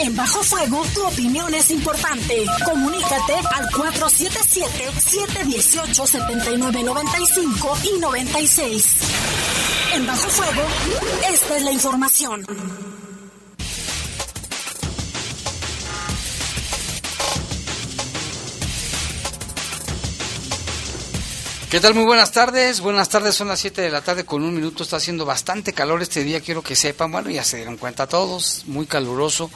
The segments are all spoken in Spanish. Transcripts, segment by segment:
En Bajo Fuego, tu opinión es importante. Comunícate al 477-718-7995 y 96. En Bajo Fuego, esta es la información. ¿Qué tal? Muy buenas tardes. Buenas tardes, son las 7 de la tarde con un minuto. Está haciendo bastante calor este día, quiero que sepan. Bueno, ya se dieron cuenta todos, muy caluroso.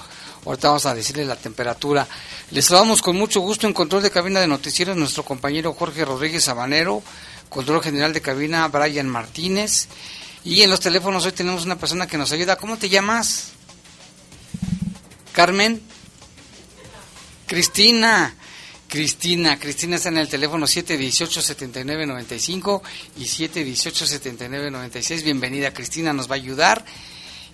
Ahorita vamos a decirles la temperatura. Les saludamos con mucho gusto en control de cabina de noticieros nuestro compañero Jorge Rodríguez Sabanero, control general de cabina Brian Martínez. Y en los teléfonos hoy tenemos una persona que nos ayuda. ¿Cómo te llamas? Carmen. Cristina. Cristina, Cristina está en el teléfono 718-7995 y 718-7996. Bienvenida Cristina, nos va a ayudar.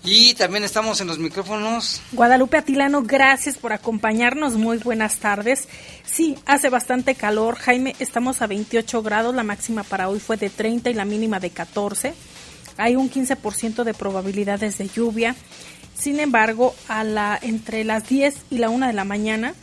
Y también estamos en los micrófonos. Guadalupe Atilano, gracias por acompañarnos. Muy buenas tardes. Sí, hace bastante calor. Jaime, estamos a 28 grados. La máxima para hoy fue de 30 y la mínima de 14. Hay un 15% de probabilidades de lluvia. Sin embargo, a la, entre las 10 y la 1 de la mañana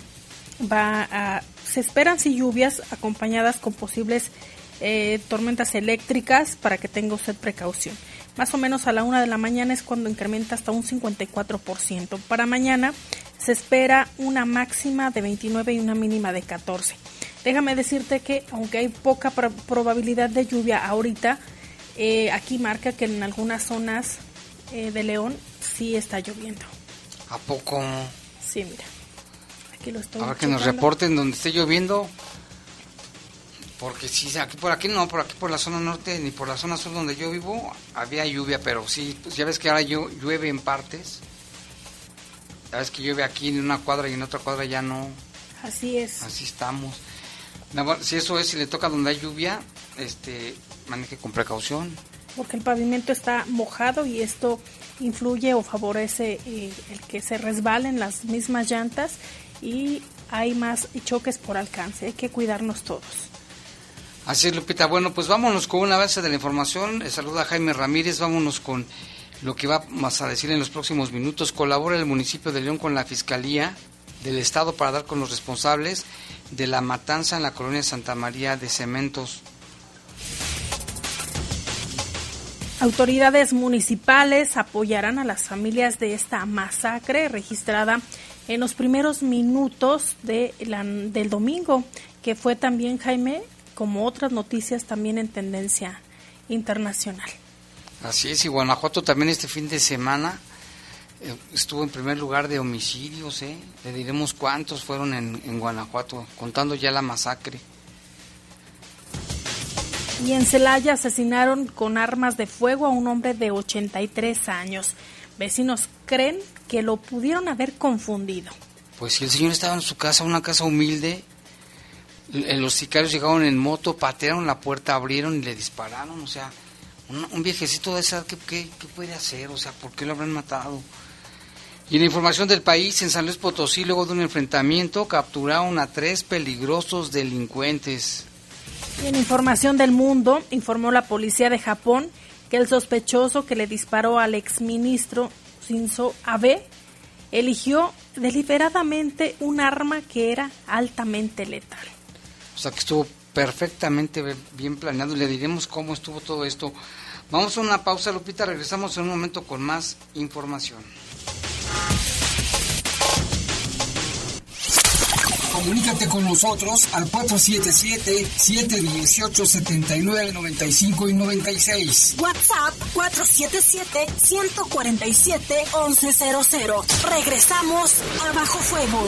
va a se esperan sí lluvias acompañadas con posibles eh, tormentas eléctricas para que tenga usted precaución. Más o menos a la una de la mañana es cuando incrementa hasta un 54%. Para mañana se espera una máxima de 29 y una mínima de 14. Déjame decirte que aunque hay poca probabilidad de lluvia ahorita, eh, aquí marca que en algunas zonas eh, de León sí está lloviendo. ¿A poco? Sí, mira. Ahora que nos reporten donde esté lloviendo. Porque si aquí por aquí no, por aquí por la zona norte ni por la zona sur donde yo vivo había lluvia, pero sí, pues ya ves que ahora llueve en partes. Ya ves que llueve aquí en una cuadra y en otra cuadra ya no. Así es. Así estamos. Si eso es, si le toca donde hay lluvia, este, maneje con precaución. Porque el pavimento está mojado y esto influye o favorece eh, el que se resbalen las mismas llantas y hay más choques por alcance. Hay que cuidarnos todos. Así es, Lupita. Bueno, pues vámonos con una base de la información. Saluda Jaime Ramírez. Vámonos con lo que vamos a decir en los próximos minutos. Colabora el municipio de León con la Fiscalía del Estado para dar con los responsables de la matanza en la colonia Santa María de Cementos. Autoridades municipales apoyarán a las familias de esta masacre registrada en los primeros minutos de del domingo, que fue también, Jaime, como otras noticias, también en tendencia internacional. Así es, y Guanajuato también este fin de semana eh, estuvo en primer lugar de homicidios, ¿eh? Le diremos cuántos fueron en, en Guanajuato, contando ya la masacre. Y en Celaya asesinaron con armas de fuego a un hombre de 83 años. Vecinos creen que lo pudieron haber confundido. Pues si el señor estaba en su casa, una casa humilde, los sicarios llegaron en moto, patearon la puerta, abrieron y le dispararon, o sea, un, viejecito de esa, ¿qué, ¿qué, puede hacer? O sea, ¿por qué lo habrán matado? Y en información del país, en San Luis Potosí, luego de un enfrentamiento, capturaron a tres peligrosos delincuentes. Y en información del mundo, informó la policía de Japón que el sospechoso que le disparó al exministro Shinzo Abe eligió deliberadamente un arma que era altamente letal. O sea que estuvo perfectamente bien planeado le diremos cómo estuvo todo esto. Vamos a una pausa, Lupita, regresamos en un momento con más información. Comunícate con nosotros al 477-718-7995 y 96. WhatsApp 477-147-1100. Regresamos a Bajo Fuego.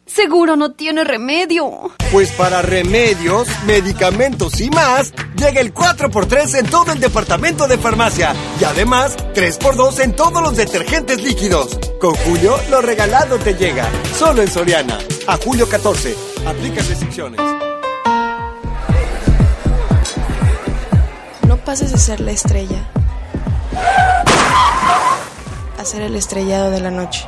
Seguro no tiene remedio. Pues para remedios, medicamentos y más, llega el 4x3 en todo el departamento de farmacia. Y además, 3x2 en todos los detergentes líquidos. Con Julio, lo regalado te llega. Solo en Soriana. A julio 14. Aplica restricciones. No pases de ser la estrella a ser el estrellado de la noche.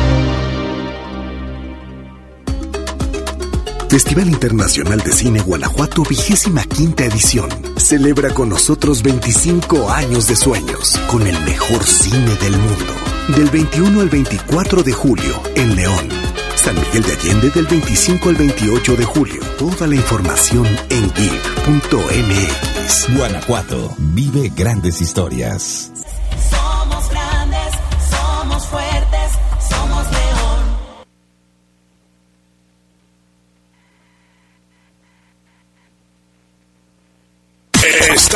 Festival Internacional de Cine Guanajuato, vigésima quinta edición. Celebra con nosotros 25 años de sueños, con el mejor cine del mundo. Del 21 al 24 de julio, en León. San Miguel de Allende del 25 al 28 de julio. Toda la información en geek.mx. Guanajuato, vive grandes historias.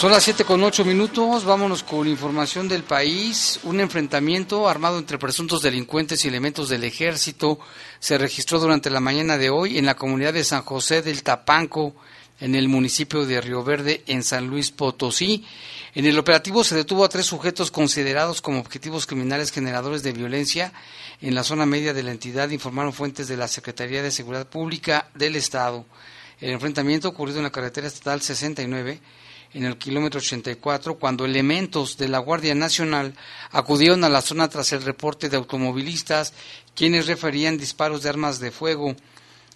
Son las 7 con 8 minutos, vámonos con información del país. Un enfrentamiento armado entre presuntos delincuentes y elementos del ejército se registró durante la mañana de hoy en la comunidad de San José del Tapanco, en el municipio de Río Verde, en San Luis Potosí. En el operativo se detuvo a tres sujetos considerados como objetivos criminales generadores de violencia en la zona media de la entidad, informaron fuentes de la Secretaría de Seguridad Pública del Estado. El enfrentamiento ocurrido en la carretera estatal 69 en el kilómetro 84 cuando elementos de la Guardia Nacional acudieron a la zona tras el reporte de automovilistas quienes referían disparos de armas de fuego.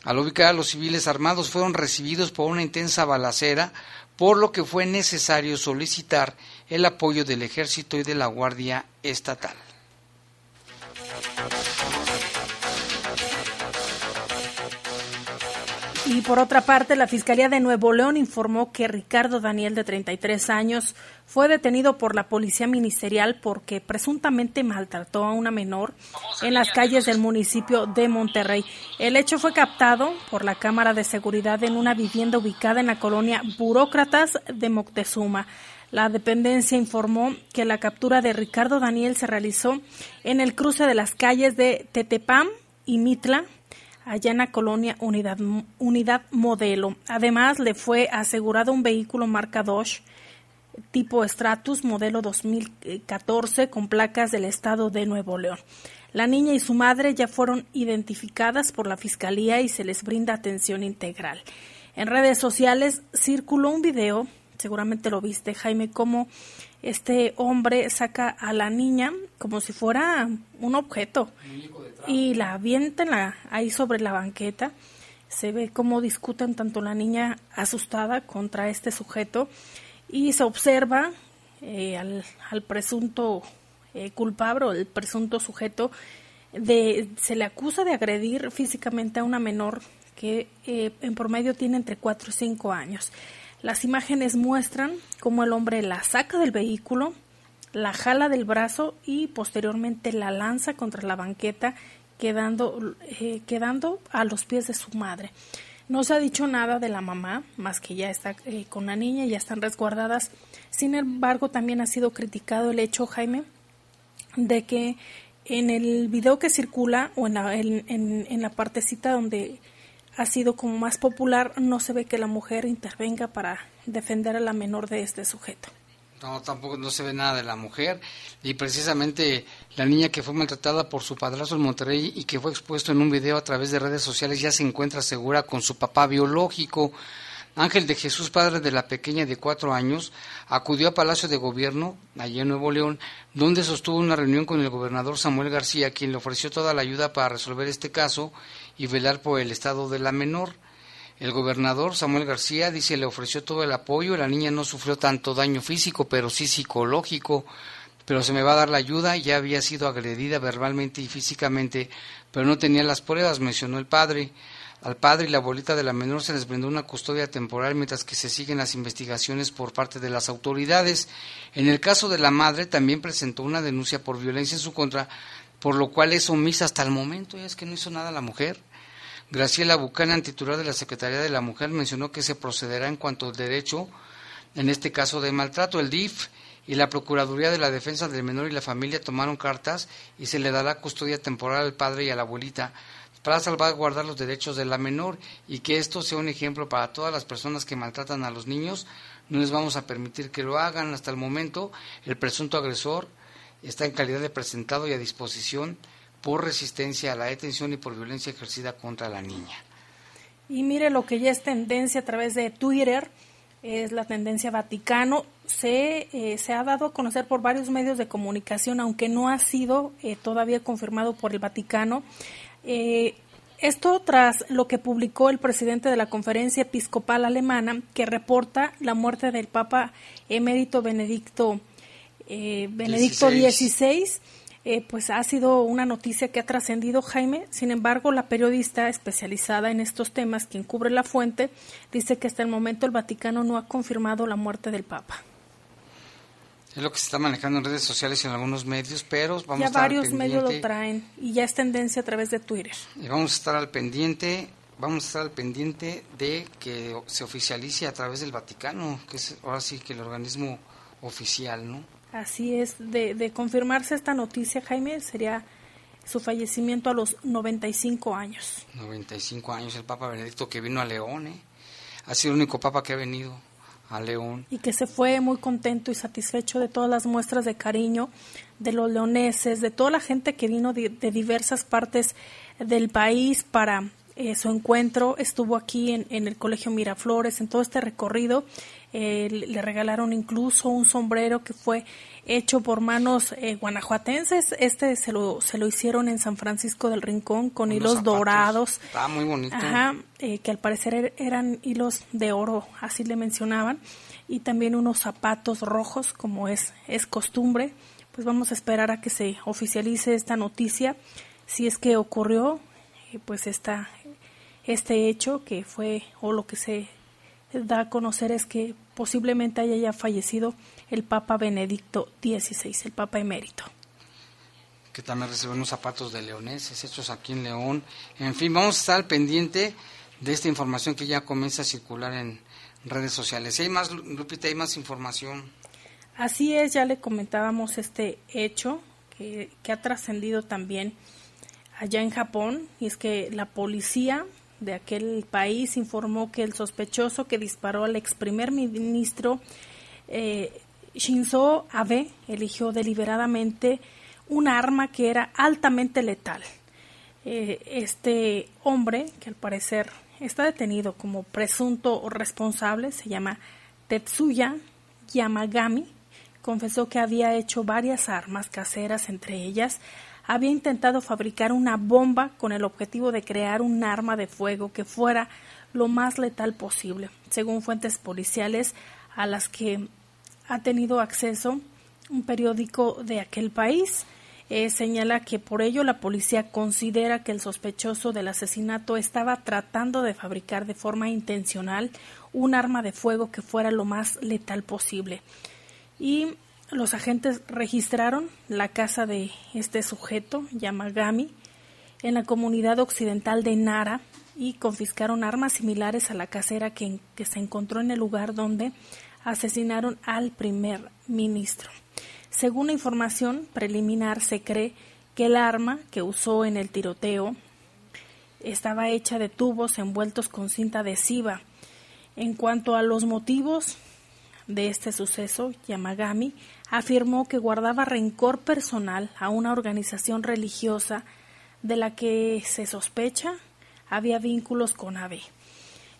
Al ubicar los civiles armados fueron recibidos por una intensa balacera, por lo que fue necesario solicitar el apoyo del Ejército y de la Guardia Estatal. Y por otra parte, la Fiscalía de Nuevo León informó que Ricardo Daniel, de 33 años, fue detenido por la Policía Ministerial porque presuntamente maltrató a una menor en las calles del municipio de Monterrey. El hecho fue captado por la Cámara de Seguridad en una vivienda ubicada en la colonia Burócratas de Moctezuma. La dependencia informó que la captura de Ricardo Daniel se realizó en el cruce de las calles de Tetepam y Mitla, allá en la colonia Unidad, Unidad Modelo. Además, le fue asegurado un vehículo marca Dodge tipo Stratus modelo 2014 con placas del estado de Nuevo León. La niña y su madre ya fueron identificadas por la Fiscalía y se les brinda atención integral. En redes sociales circuló un video, seguramente lo viste Jaime, cómo este hombre saca a la niña como si fuera un objeto y la avienta la, ahí sobre la banqueta. Se ve cómo discuten tanto la niña asustada contra este sujeto y se observa eh, al, al, presunto eh, culpable o el presunto sujeto de se le acusa de agredir físicamente a una menor que eh, en promedio tiene entre 4 y 5 años. Las imágenes muestran cómo el hombre la saca del vehículo, la jala del brazo y posteriormente la lanza contra la banqueta, quedando, eh, quedando a los pies de su madre. No se ha dicho nada de la mamá, más que ya está eh, con la niña, ya están resguardadas. Sin embargo, también ha sido criticado el hecho, Jaime, de que en el video que circula o en la, en, en la partecita donde ha sido como más popular, no se ve que la mujer intervenga para defender a la menor de este sujeto. No, tampoco no se ve nada de la mujer. Y precisamente la niña que fue maltratada por su padrastro en Monterrey y que fue expuesto en un video a través de redes sociales ya se encuentra segura con su papá biológico. Ángel de Jesús, padre de la pequeña de cuatro años, acudió a Palacio de Gobierno, allí en Nuevo León, donde sostuvo una reunión con el gobernador Samuel García, quien le ofreció toda la ayuda para resolver este caso y velar por el estado de la menor. El gobernador Samuel García dice le ofreció todo el apoyo, la niña no sufrió tanto daño físico, pero sí psicológico, pero se me va a dar la ayuda, ya había sido agredida verbalmente y físicamente, pero no tenía las pruebas, mencionó el padre. Al padre y la abuelita de la menor se les brindó una custodia temporal mientras que se siguen las investigaciones por parte de las autoridades. En el caso de la madre también presentó una denuncia por violencia en su contra, por lo cual es omisa hasta el momento, ya es que no hizo nada la mujer. Graciela Buchanan, titular de la Secretaría de la Mujer, mencionó que se procederá en cuanto al derecho, en este caso de maltrato. El DIF y la Procuraduría de la Defensa del Menor y la Familia tomaron cartas y se le dará custodia temporal al padre y a la abuelita para salvaguardar los derechos de la menor y que esto sea un ejemplo para todas las personas que maltratan a los niños. No les vamos a permitir que lo hagan. Hasta el momento, el presunto agresor está en calidad de presentado y a disposición por resistencia a la detención y por violencia ejercida contra la niña. Y mire lo que ya es tendencia a través de Twitter, es la tendencia Vaticano. Se, eh, se ha dado a conocer por varios medios de comunicación, aunque no ha sido eh, todavía confirmado por el Vaticano. Eh, esto tras lo que publicó el presidente de la Conferencia Episcopal Alemana, que reporta la muerte del Papa emérito Benedicto, Benedicto XVI eh, pues ha sido una noticia que ha trascendido Jaime. Sin embargo, la periodista especializada en estos temas, quien cubre la fuente, dice que hasta el momento el Vaticano no ha confirmado la muerte del Papa. Es lo que se está manejando en redes sociales y en algunos medios, pero vamos ya a estar varios medios lo traen y ya es tendencia a través de Twitter. Y vamos a estar al pendiente, vamos a estar al pendiente de que se oficialice a través del Vaticano, que es ahora sí que el organismo oficial, ¿no? Así es, de, de confirmarse esta noticia, Jaime, sería su fallecimiento a los 95 años. 95 años el Papa Benedicto que vino a León, ¿eh? ha sido el único Papa que ha venido a León. Y que se fue muy contento y satisfecho de todas las muestras de cariño de los leoneses, de toda la gente que vino de, diversas partes del país para eh, su encuentro. Estuvo aquí en, en, el Colegio Miraflores, en todo este recorrido eh, le regalaron incluso un sombrero que fue hecho por manos eh, guanajuatenses. Este se lo, se lo hicieron en San Francisco del Rincón con hilos dorados. Está muy bonito. Ajá, eh, que al parecer er, eran hilos de oro, así le mencionaban. Y también unos zapatos rojos, como es, es costumbre. Pues vamos a esperar a que se oficialice esta noticia. Si es que ocurrió, pues esta, este hecho que fue, o lo que se da a conocer es que posiblemente haya ya fallecido el Papa Benedicto XVI, el Papa emérito. Que también recibió unos zapatos de leoneses hechos aquí en León. En fin, vamos a estar pendiente de esta información que ya comienza a circular en redes sociales. hay más, Lupita, hay más información. Así es, ya le comentábamos este hecho que, que ha trascendido también allá en Japón, y es que la policía de aquel país informó que el sospechoso que disparó al ex primer ministro eh, Shinzo Abe eligió deliberadamente un arma que era altamente letal. Eh, este hombre, que al parecer está detenido como presunto responsable, se llama Tetsuya Yamagami, confesó que había hecho varias armas caseras, entre ellas había intentado fabricar una bomba con el objetivo de crear un arma de fuego que fuera lo más letal posible, según fuentes policiales a las que ha tenido acceso un periódico de aquel país. Eh, señala que por ello la policía considera que el sospechoso del asesinato estaba tratando de fabricar de forma intencional un arma de fuego que fuera lo más letal posible. Y los agentes registraron la casa de este sujeto, Yamagami, en la comunidad occidental de Nara, y confiscaron armas similares a la casera que, se encontró en el lugar donde asesinaron al primer ministro. Según información preliminar, se cree que el arma que usó en el tiroteo estaba hecha de tubos envueltos con cinta adhesiva. En cuanto a los motivos de este suceso, Yamagami afirmó que guardaba rencor personal a una organización religiosa de la que se sospecha había vínculos con Abe.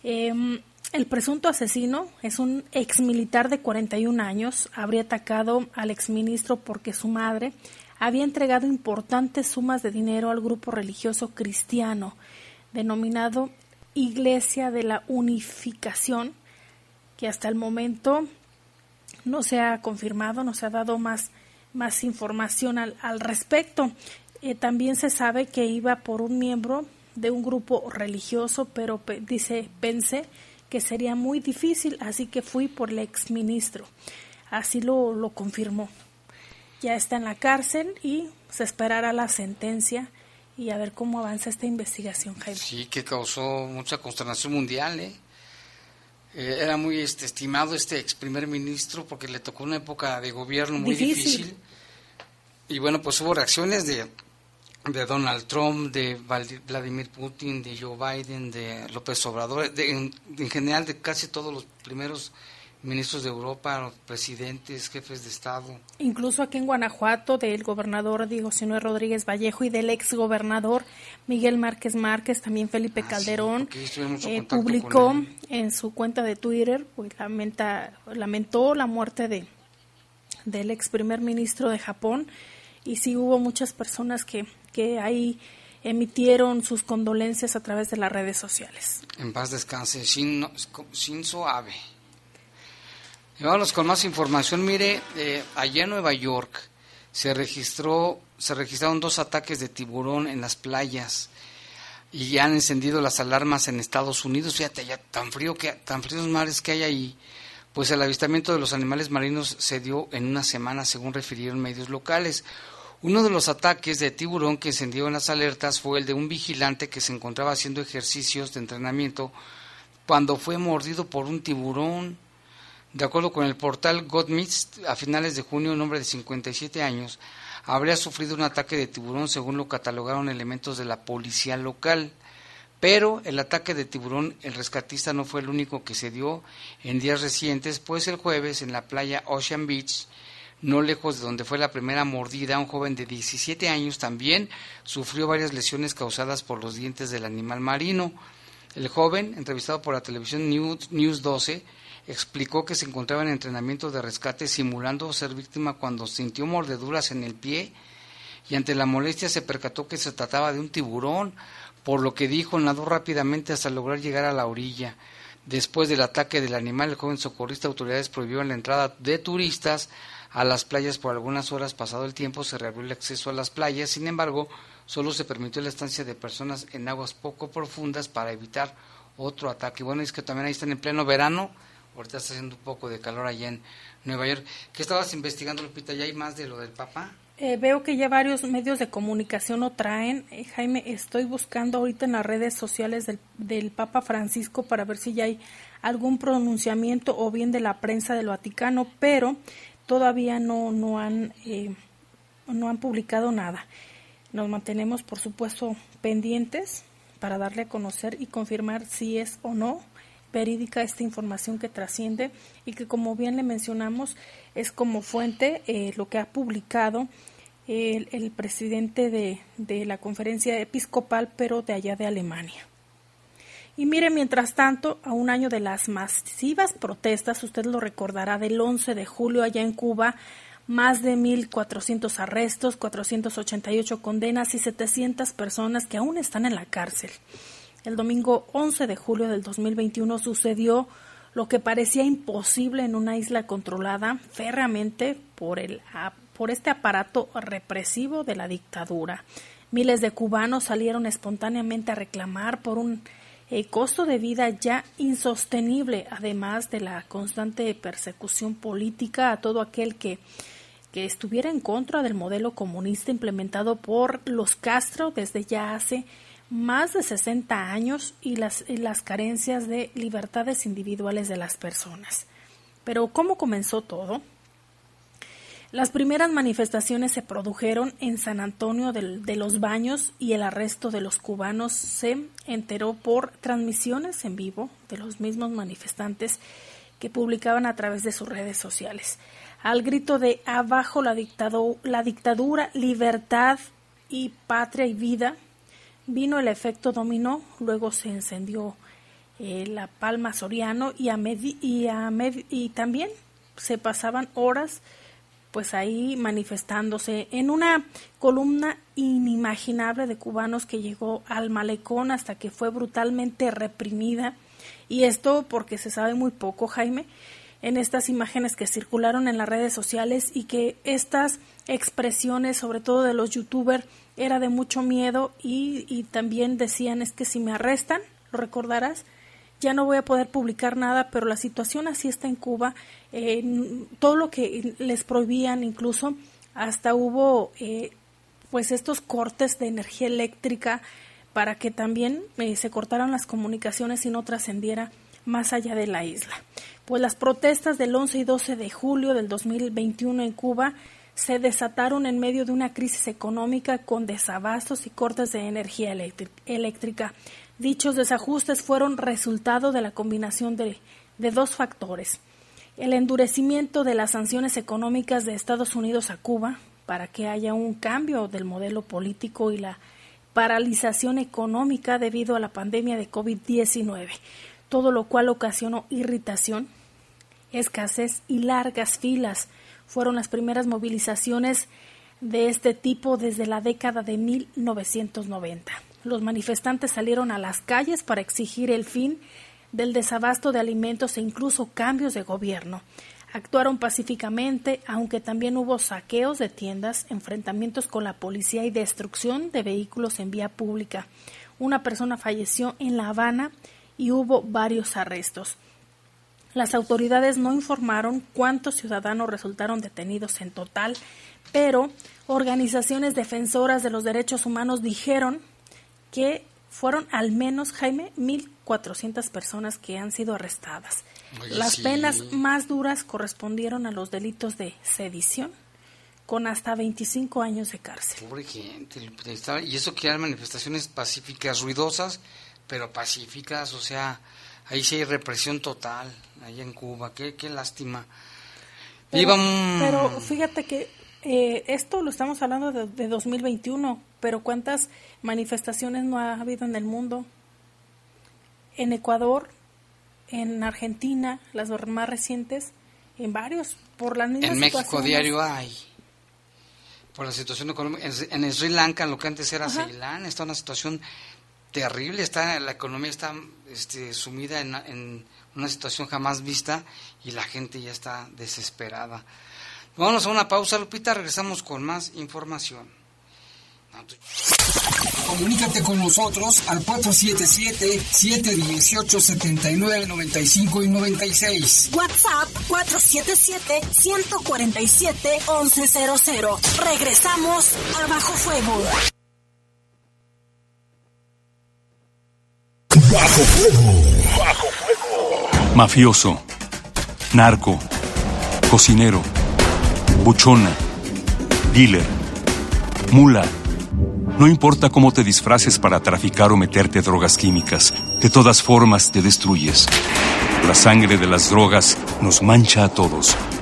Em, el presunto asesino es un exmilitar de 41 años. Habría atacado al exministro porque su madre había entregado importantes sumas de dinero al grupo religioso cristiano denominado Iglesia de la Unificación, que hasta el momento no se ha confirmado, no se ha dado más, más información al, al respecto. Eh, también se sabe que iba por un miembro de un grupo religioso, pero dice, pensé que sería muy difícil, así que fui por el exministro. Así lo, lo confirmó. Ya está en la cárcel y se esperará la sentencia y a ver cómo avanza esta investigación, Jaime. Sí, que causó mucha consternación mundial, ¿eh? Eh, era muy este, estimado este ex primer ministro porque le tocó una época de gobierno muy difícil. Y bueno, pues hubo reacciones de, de Donald Trump, de Vladimir Putin, de Joe Biden, de López Obrador, de, en, general de casi todos los primeros ministros de Europa, presidentes, jefes de Estado. Incluso aquí en Guanajuato, del gobernador Diego Sinue Rodríguez Vallejo y del ex gobernador Miguel Márquez Márquez, también Felipe ah, Calderón, eh, publicó en su cuenta de Twitter, pues lamenta, lamentó la muerte de del ex primer ministro de Japón y sí hubo muchas personas que, que ahí emitieron sus condolencias a través de las redes sociales. En paz descanse, Shinzo Abe. Vamos con más información. Mire, eh, allá en Nueva York se registró, se registraron dos ataques de tiburón en las playas y ya han encendido las alarmas en Estados Unidos. Fíjate, ya tan frío que tan fríos mares que hay ahí. Pues el avistamiento de los animales marinos se dio en una semana, según refirieron medios locales. Uno de los ataques de tiburón que encendió en las alertas fue el de un vigilante que se encontraba haciendo ejercicios de entrenamiento cuando fue mordido por un tiburón. De acuerdo con el portal Godmist, a finales de junio un hombre de 57 años habría sufrido un ataque de tiburón según lo catalogaron elementos de la policía local. Pero el ataque de tiburón, el rescatista no fue el único que se dio en días recientes, pues el jueves en la playa Ocean Beach, no lejos de donde fue la primera mordida, un joven de 17 años también sufrió varias lesiones causadas por los dientes del animal marino. El joven, entrevistado por la televisión News, News 12, explicó que se encontraba en entrenamiento de rescate simulando ser víctima cuando sintió mordeduras en el pie y ante la molestia se percató que se trataba de un tiburón, por lo que dijo nadó rápidamente hasta lograr llegar a la orilla. Después del ataque del animal, el joven socorrista autoridades prohibieron la entrada de turistas a las playas por algunas horas. Pasado el tiempo se reabrió el acceso a las playas, sin embargo, solo se permitió la estancia de personas en aguas poco profundas para evitar otro ataque. Bueno, es que también ahí están en pleno verano, Ahorita está haciendo un poco de calor allá en Nueva York. ¿Qué estabas investigando, Lupita? ¿Ya hay más de lo del Papa? Eh, veo que ya varios medios de comunicación lo traen. Eh, Jaime, estoy buscando ahorita en las redes sociales del, del, Papa Francisco para ver si ya hay algún pronunciamiento o bien de la prensa del Vaticano, pero todavía no, no, han, eh, no han publicado nada. Nos mantenemos, por supuesto, pendientes para darle a conocer y confirmar si es o no verídica esta información que trasciende y que como bien le mencionamos es como fuente eh, lo que ha publicado el, presidente de, de, la conferencia episcopal pero de allá de Alemania. Y mire, mientras tanto, a un año de las masivas protestas, usted lo recordará, del 11 de julio allá en Cuba, más de 1.400 arrestos, 488 condenas y 700 personas que aún están en la cárcel. El domingo 11 de julio del 2021 sucedió lo que parecía imposible en una isla controlada férreamente por, el, por este aparato represivo de la dictadura. Miles de cubanos salieron espontáneamente a reclamar por un eh, costo de vida ya insostenible, además de la constante persecución política a todo aquel que, que estuviera en contra del modelo comunista implementado por los Castro desde ya hace más de 60 años y las, y las carencias de libertades individuales de las personas. Pero ¿cómo comenzó todo? Las primeras manifestaciones se produjeron en San Antonio de, los Baños y el arresto de los cubanos se enteró por transmisiones en vivo de los mismos manifestantes que publicaban a través de sus redes sociales. Al grito de abajo la, dictado, la dictadura, libertad y patria y vida, vino el efecto dominó, luego se encendió eh, la palma Soriano y, a y, a y también se pasaban horas pues ahí manifestándose en una columna inimaginable de cubanos que llegó al malecón hasta que fue brutalmente reprimida. Y esto porque se sabe muy poco Jaime en estas imágenes que circularon en las redes sociales y que estas expresiones sobre todo de los youtubers era de mucho miedo y, y también decían es que si me arrestan lo recordarás ya no voy a poder publicar nada, pero la situación así está en Cuba. Eh, todo lo que les prohibían, incluso hasta hubo eh, pues estos cortes de energía eléctrica para que también eh, se cortaran las comunicaciones y no trascendiera más allá de la isla. Pues las protestas del 11 y 12 de julio del 2021 en Cuba se desataron en medio de una crisis económica con desabastos y cortes de energía eléctrica. Dichos desajustes fueron resultado de la combinación de, de dos factores. El endurecimiento de las sanciones económicas de Estados Unidos a Cuba para que haya un cambio del modelo político y la paralización económica debido a la pandemia de COVID-19, todo lo cual ocasionó irritación, escasez y largas filas. Fueron las primeras movilizaciones de este tipo desde la década de 1990 los manifestantes salieron a las calles para exigir el fin del desabasto de alimentos e incluso cambios de gobierno. Actuaron pacíficamente, aunque también hubo saqueos de tiendas, enfrentamientos con la policía y destrucción de vehículos en vía pública. Una persona falleció en La Habana y hubo varios arrestos. Las autoridades no informaron cuántos ciudadanos resultaron detenidos en total, pero organizaciones defensoras de los derechos humanos dijeron que fueron al menos, Jaime, 1.400 personas que han sido arrestadas. Las penas más duras correspondieron a los delitos de sedición, con hasta 25 años de cárcel. Pobre gente, y eso que eran manifestaciones pacíficas, ruidosas, pero pacíficas, o sea, ahí sí hay represión total, ahí en Cuba, qué, qué lástima. Pero, pero fíjate que eh, esto lo estamos hablando de, de 2021, pero ¿cuántas manifestaciones no ha habido en el mundo? En Ecuador, en Argentina, las más recientes, en varios, por las mismas En México diario hay. Por la situación económica. En, en Sri Lanka, lo que antes era Ceilán, está una situación terrible. Está, la economía está este, sumida en, en una situación jamás vista y la gente ya está desesperada. Vamos a una pausa, Lupita, regresamos con más información. Comunícate con nosotros al 477-718-7995 y 96. WhatsApp 477-147-1100. Regresamos a Bajo Fuego. Bajo Fuego. Bajo Fuego. Mafioso. Narco. Cocinero buchona, dealer, mula. No importa cómo te disfraces para traficar o meterte drogas químicas, de todas formas te destruyes. La sangre de las drogas nos mancha a todos.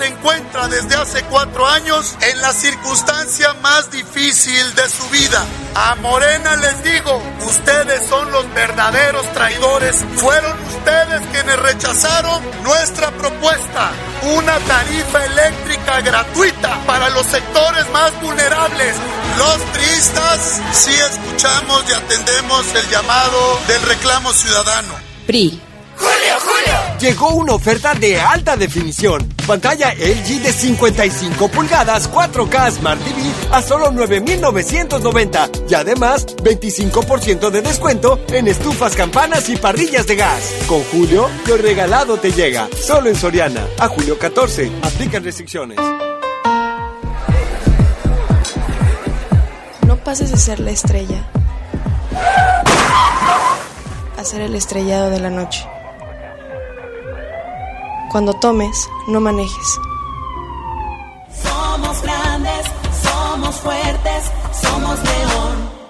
Se encuentra desde hace cuatro años en la circunstancia más difícil de su vida. A Morena les digo, ustedes son los verdaderos traidores. Fueron ustedes quienes rechazaron nuestra propuesta. Una tarifa eléctrica gratuita para los sectores más vulnerables. Los priistas sí escuchamos y atendemos el llamado del reclamo ciudadano. PRI. Julio, Julio. Llegó una oferta de alta definición. Pantalla LG de 55 pulgadas 4K Smart TV a solo 9,990 y además 25% de descuento en estufas, campanas y parrillas de gas. Con Julio, lo regalado te llega. Solo en Soriana. A julio 14. Aplican restricciones. No pases de ser la estrella a ser el estrellado de la noche. Cuando tomes, no manejes. Somos grandes, somos fuertes, somos león.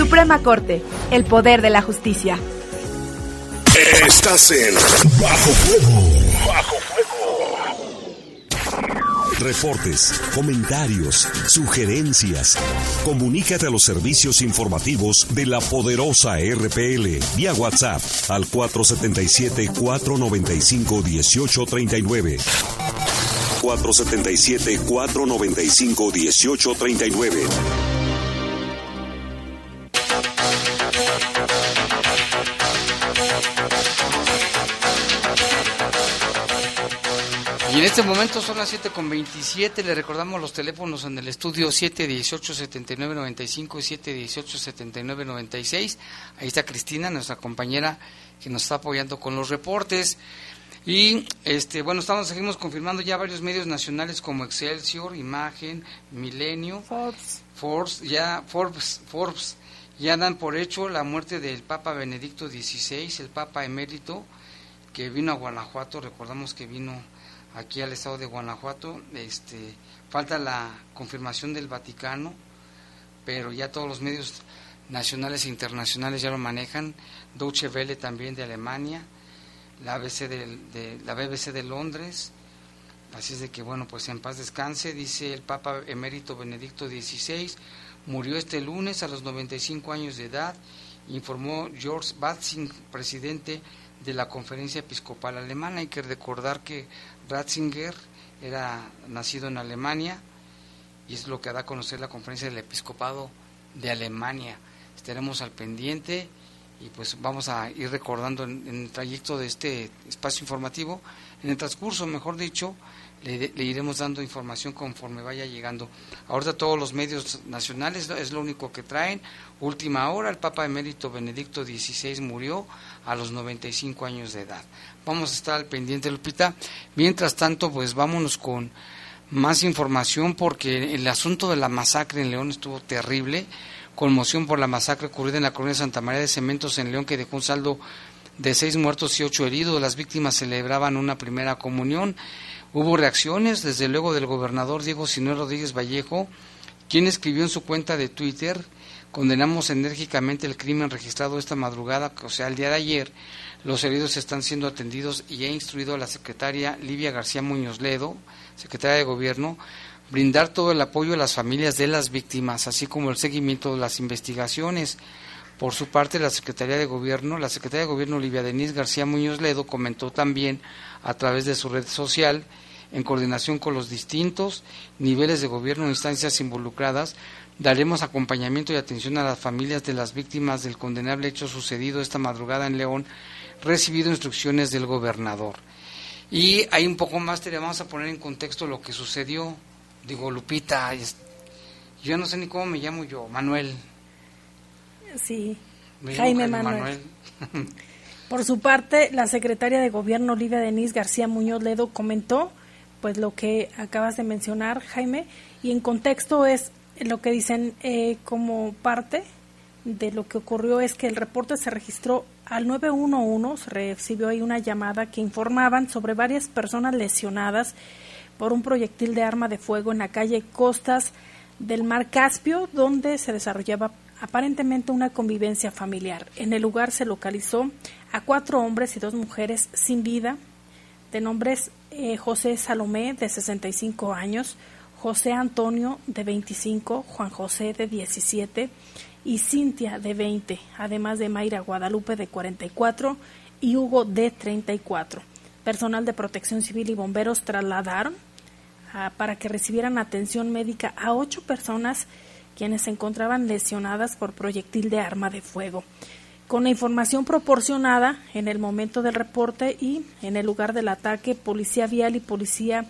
Suprema Corte, el poder de la justicia. Estás en Bajo Fuego. Bajo Fuego. Reportes, comentarios, sugerencias. Comunícate a los servicios informativos de la poderosa RPL vía WhatsApp al 477-495-1839. 477-495-1839. En este momento son las 7 con 27. Le recordamos los teléfonos en el estudio 718-7995 y 718-7996. Ahí está Cristina, nuestra compañera que nos está apoyando con los reportes. Y este bueno, estamos seguimos confirmando ya varios medios nacionales como Excelsior, Imagen, Milenio, Forbes, Forbes ya Forbes, Forbes ya dan por hecho la muerte del Papa Benedicto XVI, el Papa emérito que vino a Guanajuato, recordamos que vino aquí al estado de Guanajuato, este falta la confirmación del Vaticano, pero ya todos los medios nacionales e internacionales ya lo manejan, Deutsche Welle también de Alemania, la BBC de, de, la BBC de Londres, así es de que bueno, pues en paz descanse, dice el Papa emérito Benedicto XVI, murió este lunes a los 95 años de edad, informó George Batzing, presidente de la Conferencia Episcopal Alemana. Hay que recordar que Ratzinger era nacido en Alemania y es lo que da a conocer la Conferencia del Episcopado de Alemania. Estaremos al pendiente y pues vamos a ir recordando en, el trayecto de este espacio informativo, en el transcurso, mejor dicho, le, le, iremos dando información conforme vaya llegando. Ahorita todos los medios nacionales es lo único que traen. Última hora, el Papa Emérito Benedicto XVI murió a los 95 años de edad. Vamos a estar al pendiente, Lupita. Mientras tanto, pues vámonos con más información porque el asunto de la masacre en León estuvo terrible. Conmoción por la masacre ocurrida en la colonia Santa María de Cementos en León que dejó un saldo de seis muertos y ocho heridos. Las víctimas celebraban una primera comunión. Hubo reacciones, desde luego, del gobernador Diego Sinue Rodríguez Vallejo, quien escribió en su cuenta de Twitter, condenamos enérgicamente el crimen registrado esta madrugada, o sea, el día de ayer. Los heridos están siendo atendidos y he instruido a la secretaria Livia García Muñoz Ledo, secretaria de Gobierno, brindar todo el apoyo a las familias de las víctimas, así como el seguimiento de las investigaciones. Por su parte, la Secretaría de Gobierno, la Secretaria de Gobierno Livia Denise García Muñoz Ledo comentó también a través de su red social, en coordinación con los distintos niveles de gobierno e instancias involucradas, daremos acompañamiento y atención a las familias de las víctimas del condenable hecho sucedido esta madrugada en León, recibido instrucciones del gobernador. Y ahí un poco más te vamos a poner en contexto lo que sucedió. Digo, Lupita, yo no sé ni cómo me llamo yo, Manuel. Sí, Me llamo Jaime Manuel. Por su parte, la secretaria de Gobierno, Olivia Denise García Muñoz Ledo, comentó pues lo que acabas de mencionar, Jaime, y en contexto es lo que dicen eh, como parte de lo que ocurrió es que el reporte se registró al 911, se recibió ahí una llamada que informaban sobre varias personas lesionadas por un proyectil de arma de fuego en la calle Costas del Mar Caspio, donde se desarrollaba aparentemente una convivencia familiar. En el lugar se localizó a cuatro hombres y dos mujeres sin vida, de nombres eh, José Salomé, de 65 años, José Antonio, de 25, Juan José, de 17, y Cintia, de 20, además de Mayra Guadalupe, de 44, y Hugo, de 34. Personal de protección civil y bomberos trasladaron ah, para que recibieran atención médica a ocho personas quienes se encontraban lesionadas por proyectil de arma de fuego. Con la información proporcionada en el momento del reporte y en el lugar del ataque, Policía Vial y Policía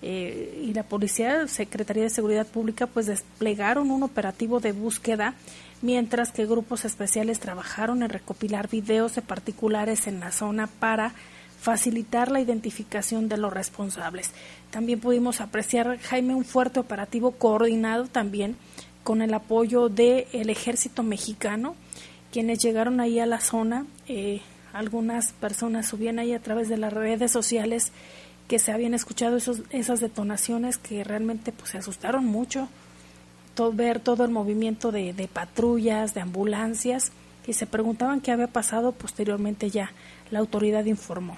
eh, y la Policía, Secretaría de Seguridad Pública, pues desplegaron un operativo de búsqueda, mientras que grupos especiales trabajaron en recopilar videos de particulares en la zona para facilitar la identificación de los responsables. También pudimos apreciar, Jaime, un fuerte operativo coordinado también con el apoyo del ejército mexicano, quienes llegaron ahí a la zona, eh, algunas personas subían ahí a través de las redes sociales que se habían escuchado esos, esas detonaciones que realmente pues se asustaron mucho, todo, ver todo el movimiento de, de patrullas, de ambulancias, y se preguntaban qué había pasado, posteriormente ya la autoridad informó.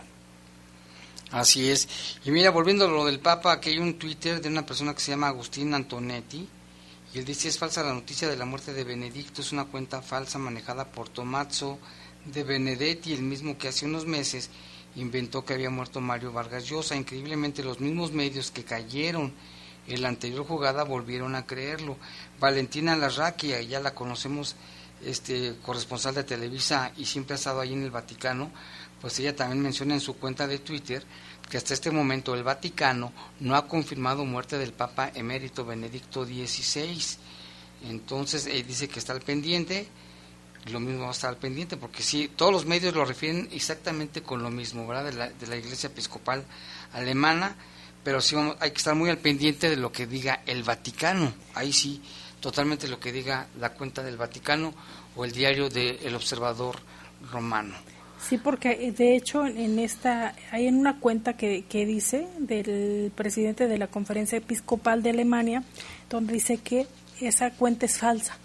Así es. Y mira, volviendo a lo del Papa, aquí hay un Twitter de una persona que se llama Agustín Antonetti, y él dice, es falsa la noticia de la muerte de Benedicto, es una cuenta falsa manejada por Tomazzo de Benedetti, el mismo que hace unos meses inventó que había muerto Mario Vargas Llosa. Increíblemente los mismos medios que cayeron en la anterior jugada volvieron a creerlo. Valentina Larraquia, ya la conocemos, este corresponsal de Televisa y siempre ha estado ahí en el Vaticano, pues ella también menciona en su cuenta de Twitter que hasta este momento el Vaticano no ha confirmado muerte del Papa emérito Benedicto XVI. Entonces eh, dice que está al pendiente, lo mismo va a estar pendiente, porque sí, todos los medios lo refieren exactamente con lo mismo, ¿verdad? De la, de la Iglesia Episcopal Alemana, pero sí hay que estar muy al pendiente de lo que diga el Vaticano. Ahí sí, totalmente lo que diga la cuenta del Vaticano o el diario del Observador Romano. Sí, porque eh, de hecho en esta hay en una cuenta que, que dice del presidente de la Conferencia Episcopal de Alemania, donde dice que esa cuenta es falsa.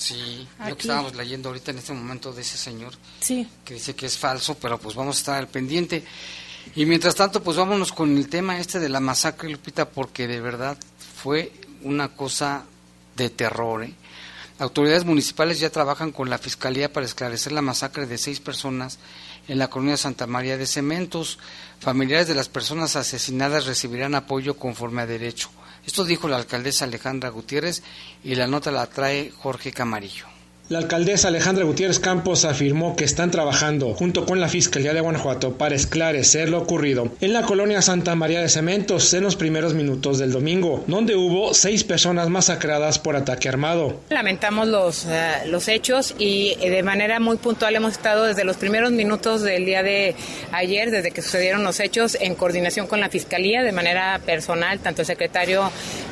Sí, lo que estábamos leyendo ahorita en este momento de ese señor sí. que dice que es falso, pero pues vamos a estar al pendiente. Y mientras tanto, pues vámonos con el tema este de la masacre, Lupita, porque de verdad fue una cosa de terror. ¿eh? Autoridades municipales ya trabajan con la Fiscalía para esclarecer la masacre de seis personas en la colonia Santa María de Cementos. Familiares de las personas asesinadas recibirán apoyo conforme a derecho. Esto dijo la alcaldesa Alejandra Gutiérrez y la nota la trae Jorge Camarillo. La alcaldesa Alejandra Gutiérrez Campos afirmó que están trabajando junto con la Fiscalía de Guanajuato para esclarecer lo ocurrido en la colonia Santa María de Cementos en los primeros minutos del domingo, donde hubo seis personas masacradas por ataque armado. Lamentamos los, uh, los hechos y eh, de manera muy puntual hemos estado desde los primeros minutos del día de ayer, desde que sucedieron los hechos, en coordinación con la Fiscalía, de manera personal, tanto el secretario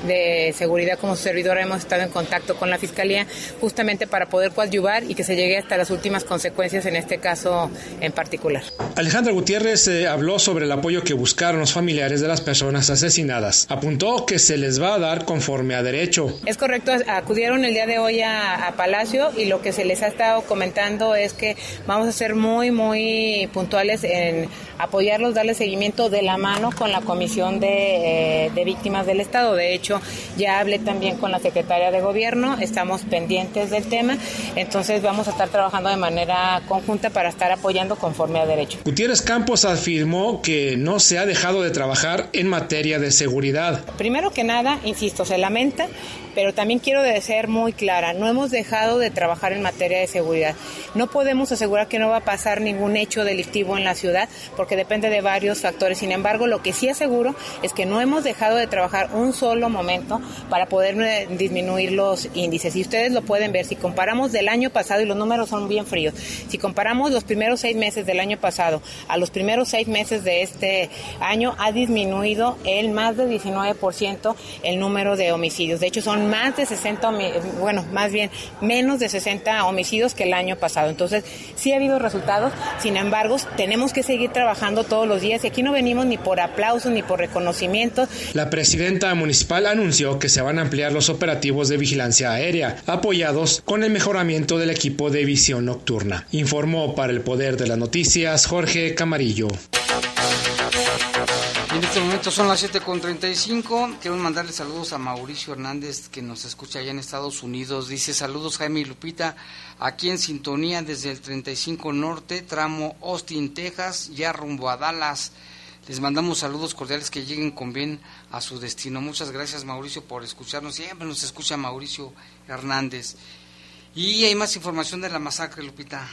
de Seguridad como su servidor hemos estado en contacto con la Fiscalía justamente para poder coadyuvar y que se llegue hasta las últimas consecuencias en este caso en particular. Alejandra Gutiérrez eh, habló sobre el apoyo que buscaron los familiares de las personas asesinadas. Apuntó que se les va a dar conforme a derecho. Es correcto, acudieron el día de hoy a, a Palacio y lo que se les ha estado comentando es que vamos a ser muy, muy puntuales en apoyarlos, darle seguimiento de la mano con la Comisión de, eh, de Víctimas del Estado. De hecho, ya hablé también con la Secretaria de Gobierno, estamos pendientes del tema entonces vamos a estar trabajando de manera conjunta para estar apoyando conforme a derecho. Gutiérrez Campos afirmó que no se ha dejado de trabajar en materia de seguridad. Primero que nada, insisto, se lamenta pero también quiero ser muy clara, no hemos dejado de trabajar en materia de seguridad. No podemos asegurar que no va a pasar ningún hecho delictivo en la ciudad porque depende de varios factores. Sin embargo, lo que sí aseguro es que no hemos dejado de trabajar un solo momento para poder eh, disminuir los índices. Y ustedes lo pueden ver, si comparamos del año pasado, y los números son bien fríos, si comparamos los primeros seis meses del año pasado a los primeros seis meses de este año, ha disminuido el más de 19% el número de homicidios. De hecho, son más de 60, bueno, más bien menos de 60 homicidios que el año pasado. Entonces, sí ha habido resultados, sin embargo, tenemos que seguir trabajando todos los días y aquí no venimos ni por aplausos ni por reconocimiento. La presidenta municipal anunció que se van a ampliar los operativos de vigilancia aérea, apoyados con el mejoramiento del equipo de visión nocturna. Informó para el Poder de las Noticias Jorge Camarillo. Este momento son las 7.35. Quiero mandarle saludos a Mauricio Hernández, que nos escucha allá en Estados Unidos. Dice saludos Jaime y Lupita, aquí en sintonía desde el 35 Norte, tramo Austin, Texas, ya rumbo a Dallas. Les mandamos saludos cordiales que lleguen con bien a su destino. Muchas gracias Mauricio por escucharnos. Siempre nos escucha Mauricio Hernández. Y hay más información de la masacre, Lupita.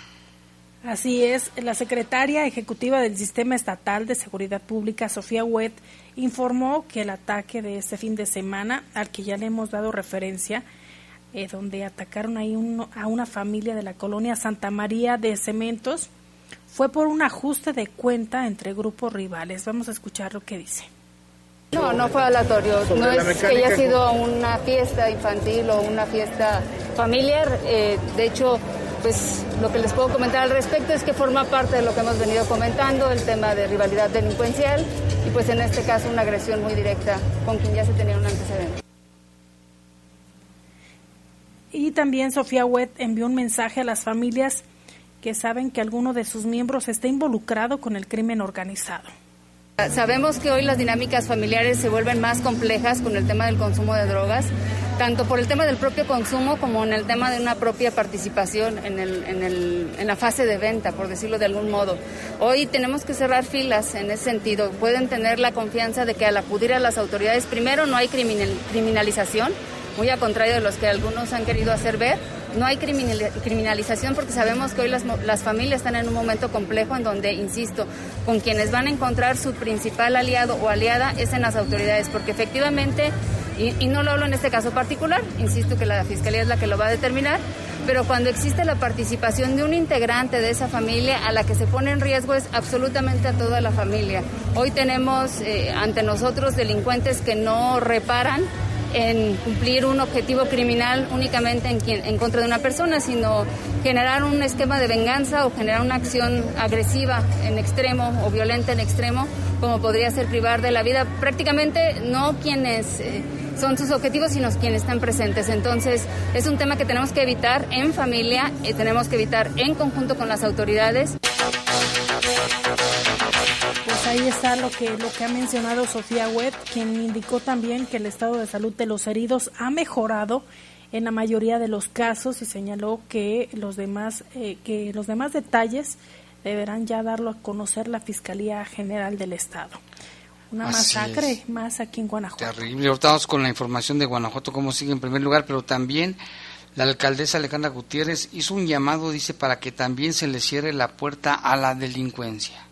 Así es, la secretaria ejecutiva del Sistema Estatal de Seguridad Pública, Sofía Wet, informó que el ataque de este fin de semana, al que ya le hemos dado referencia, eh, donde atacaron ahí a una familia de la colonia Santa María de Cementos, fue por un ajuste de cuenta entre grupos rivales. Vamos a escuchar lo que dice. No, no fue aleatorio. No es que haya sido una fiesta infantil o una fiesta familiar. Eh, de hecho, pues lo que les puedo comentar al respecto es que forma parte de lo que hemos venido comentando, el tema de rivalidad delincuencial y pues en este caso una agresión muy directa con quien ya se tenía un antecedente. Y también Sofía Wet envió un mensaje a las familias que saben que alguno de sus miembros está involucrado con el crimen organizado. Sabemos que hoy las dinámicas familiares se vuelven más complejas con el tema del consumo de drogas, tanto por el tema del propio consumo como en el tema de una propia participación en, el, el, la fase de venta, por decirlo de algún modo. Hoy tenemos que cerrar filas en ese sentido. Pueden tener la confianza de que al acudir a las autoridades, primero no hay criminalización, muy a contrario de los que algunos han querido hacer ver no hay criminalización porque sabemos que hoy las, familias están en un momento complejo en donde, insisto, con quienes van a encontrar su principal aliado o aliada es en las autoridades, porque efectivamente, y, no lo hablo en este caso particular, insisto que la Fiscalía es la que lo va a determinar, pero cuando existe la participación de un integrante de esa familia, a la que se pone en riesgo es absolutamente a toda la familia. Hoy tenemos eh, ante nosotros delincuentes que no reparan en cumplir un objetivo criminal únicamente en, quien, en contra de una persona, sino generar un esquema de venganza o generar una acción agresiva en extremo o violenta en extremo, como podría ser privar de la vida prácticamente no quienes eh, son sus objetivos, sino quienes están presentes. Entonces, es un tema que tenemos que evitar en familia y tenemos que evitar en conjunto con las autoridades ahí está lo que, lo que ha mencionado Sofía Webb, quien indicó también que el estado de salud de los heridos ha mejorado en la mayoría de los casos y señaló que los demás, eh, que los demás detalles deberán ya darlo a conocer la Fiscalía General del Estado. Una masacre más aquí en Guanajuato. Terrible. Ahorita vamos con la información de Guanajuato, cómo sigue en primer lugar, pero también la alcaldesa Alejandra Gutiérrez hizo un llamado, dice, para que también se le cierre la puerta a la delincuencia.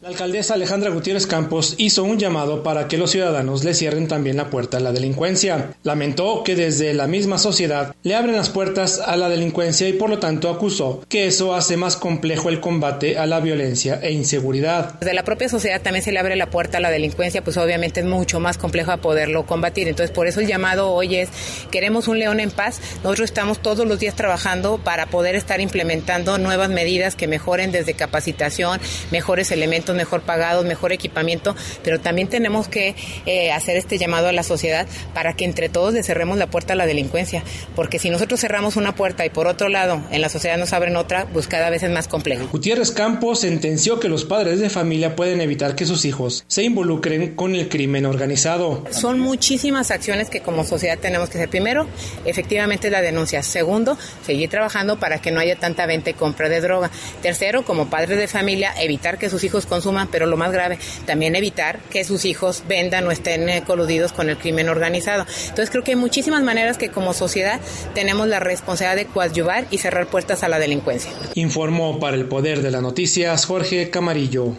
La alcaldesa Alejandra Gutiérrez Campos hizo un llamado para que los ciudadanos le cierren también la puerta a la delincuencia. Lamentó que desde la misma sociedad le abren las puertas a la delincuencia y por lo tanto acusó que eso hace más complejo el combate a la violencia e inseguridad. Desde la propia sociedad también se le abre la puerta a la delincuencia, pues obviamente es mucho más complejo poderlo combatir. Entonces por eso el llamado hoy es queremos un león en paz. Nosotros estamos todos los días trabajando para poder estar implementando nuevas medidas que mejoren desde capacitación, mejores elementos mejor pagados, mejor equipamiento, pero también tenemos que eh, hacer este llamado a la sociedad para que entre todos le cerremos la puerta a la delincuencia, porque si nosotros cerramos una puerta y por otro lado en la sociedad nos abren otra, pues cada vez es más complejo. Gutiérrez Campos sentenció que los padres de familia pueden evitar que sus hijos se involucren con el crimen organizado. Son muchísimas acciones que como sociedad tenemos que hacer. Primero, efectivamente la denuncia. Segundo, seguir trabajando para que no haya tanta venta y compra de droga. Tercero, como padres de familia, evitar que sus hijos consuman, pero lo más grave, también evitar que sus hijos vendan o estén eh, coludidos con el crimen organizado. Entonces creo que hay muchísimas maneras que como sociedad tenemos la responsabilidad de coadyuvar y cerrar puertas a la delincuencia. Informó para el Poder de las Noticias Jorge Camarillo.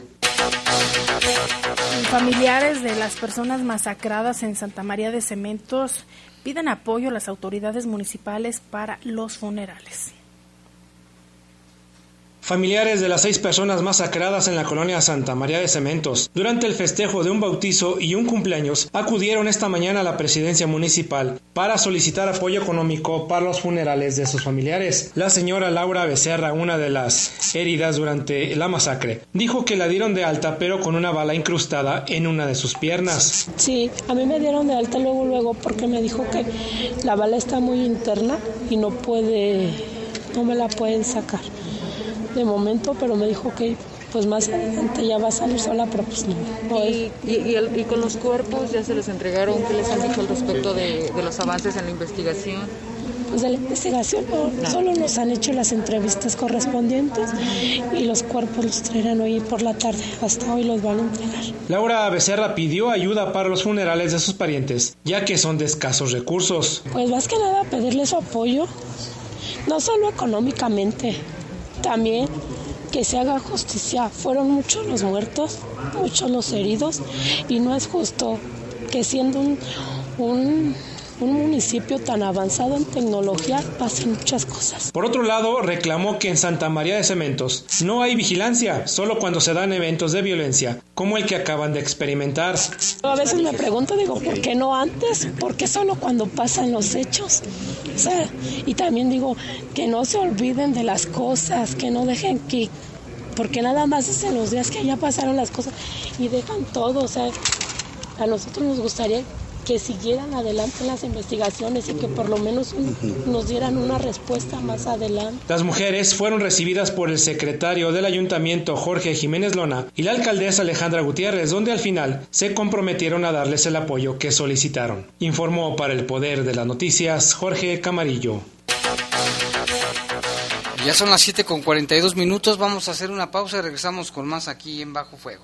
Familiares de las personas masacradas en Santa María de Cementos piden apoyo a las autoridades municipales para los funerales. Familiares de las seis personas masacradas en la colonia Santa María de Cementos durante el festejo de un bautizo y un cumpleaños acudieron esta mañana a la presidencia municipal para solicitar apoyo económico para los funerales de sus familiares. La señora Laura Becerra, una de las heridas durante la masacre, dijo que la dieron de alta pero con una bala incrustada en una de sus piernas. Sí, a mí me dieron de alta luego luego porque me dijo que la bala está muy interna y no puede, no me la pueden sacar de momento, pero me dijo que pues más adelante ya va a salir sola, pero pues no. ¿Y, y, con los cuerpos ya se les entregaron? ¿Qué les han dicho al respecto de, de los avances en la investigación? Pues de la investigación no, solo nos han hecho las entrevistas correspondientes y los cuerpos los traerán hoy por la tarde. Hasta hoy los van a entregar. Laura Becerra pidió ayuda para los funerales de sus parientes, ya que son de escasos recursos. Pues más que nada pedirle su apoyo, no solo económicamente, también que se haga justicia. Fueron muchos los muertos, muchos los heridos y no es justo que siendo un, un municipio tan avanzado en tecnología pasen muchas cosas. Por otro lado, reclamó que en Santa María de Cementos no hay vigilancia, solo cuando se dan eventos de violencia, como el que acaban de experimentar. A veces me pregunto, digo, ¿por qué no antes? ¿Por qué solo cuando pasan los hechos? O sea, y también digo, que no se olviden de las cosas, que no dejen que porque nada más es en los días que ya pasaron las cosas y dejan todo, o sea, a nosotros nos gustaría que siguieran adelante las investigaciones y que por lo menos nos dieran una respuesta más adelante. Las mujeres fueron recibidas por el secretario del ayuntamiento Jorge Jiménez Lona y la alcaldesa Alejandra Gutiérrez, donde al final se comprometieron a darles el apoyo que solicitaron. Informó para el Poder de las Noticias Jorge Camarillo. Ya son las 7 con 42 minutos, vamos a hacer una pausa y regresamos con más aquí en Bajo Fuego.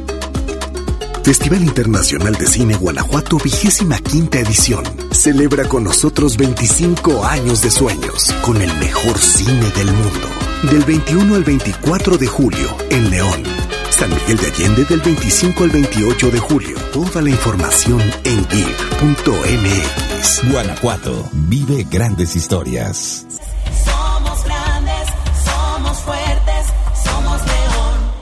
Festival Internacional de Cine Guanajuato, vigésima quinta edición. Celebra con nosotros 25 años de sueños, con el mejor cine del mundo. Del 21 al 24 de julio, en León. San Miguel de Allende del 25 al 28 de julio. Toda la información en geek.mx. Guanajuato, vive grandes historias.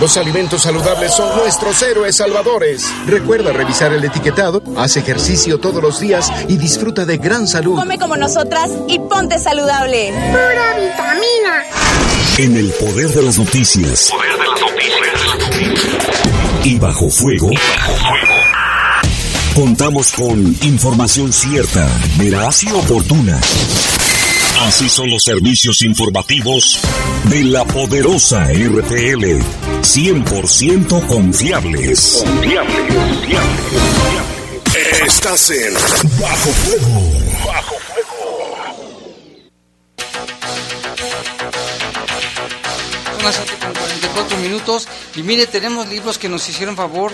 Los alimentos saludables son nuestros héroes salvadores. Recuerda revisar el etiquetado, haz ejercicio todos los días y disfruta de gran salud. Come como nosotras y ponte saludable. Pura vitamina. En el poder de las noticias. Poder de las noticias. Y bajo fuego. Contamos con información cierta, veraz y oportuna. Así son los servicios informativos de la poderosa RTL. 100% confiables. Confiables, confiables, Estás en Bajo Fuego. Bajo Son las 7 con 44 minutos. Y mire, tenemos libros que nos hicieron favor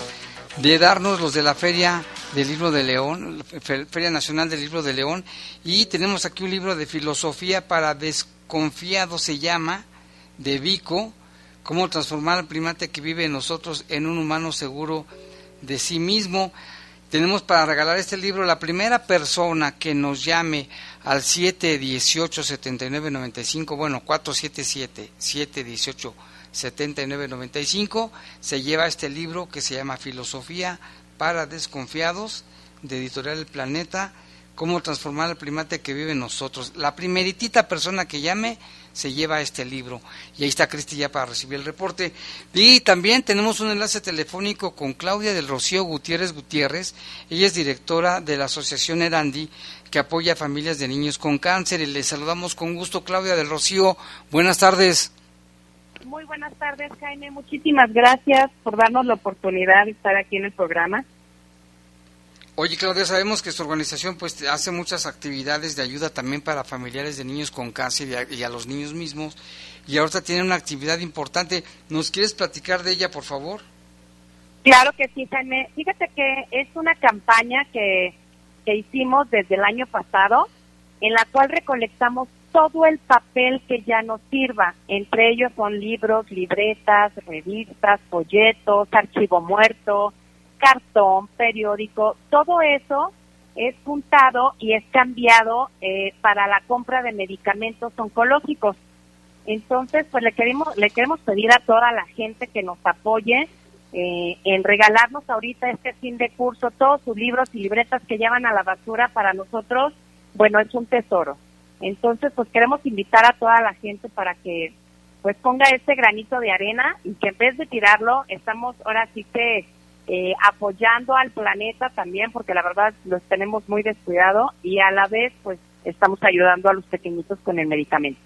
de darnos los de la Feria del Libro de León, Feria Nacional del Libro de León. Y tenemos aquí un libro de filosofía para desconfiados, se llama, de Vico cómo transformar al primate que vive en nosotros en un humano seguro de sí mismo. Tenemos para regalar este libro la primera persona que nos llame al 718-7995, bueno, 477-718-7995, se lleva este libro que se llama Filosofía para Desconfiados, de Editorial El Planeta, cómo transformar el primate que vive en nosotros. La primeritita persona que llame se lleva este libro. Y ahí está Cristi ya para recibir el reporte. Y también tenemos un enlace telefónico con Claudia del Rocío Gutiérrez Gutiérrez. Ella es directora de la Asociación Erandi que apoya a familias de niños con cáncer. Y le saludamos con gusto, Claudia del Rocío. Buenas tardes. Muy buenas tardes, Jaime. Muchísimas gracias por darnos la oportunidad de estar aquí en el programa. Oye, Claudia, sabemos que su organización pues hace muchas actividades de ayuda también para familiares de niños con cáncer y a, y a los niños mismos. Y ahorita tiene una actividad importante. ¿Nos quieres platicar de ella, por favor? Claro que sí, Jaime. Fíjate que es una campaña que, que hicimos desde el año pasado, en la cual recolectamos todo el papel que ya nos sirva. Entre ellos son libros, libretas, revistas, folletos, archivo muerto, cartón, periódico. Todo eso es juntado y es cambiado eh, para la compra de medicamentos oncológicos. Entonces, pues le queremos, le queremos pedir a toda la gente que nos apoye eh, en regalarnos ahorita este fin de curso todos sus libros y libretas que llevan a la basura para nosotros, bueno, es un tesoro. Entonces, pues queremos invitar a toda la gente para que pues ponga este granito de arena y que en vez de tirarlo, estamos ahora sí que eh, apoyando al planeta también, porque la verdad los tenemos muy descuidado y a la vez pues estamos ayudando a los pequeñitos con el medicamento.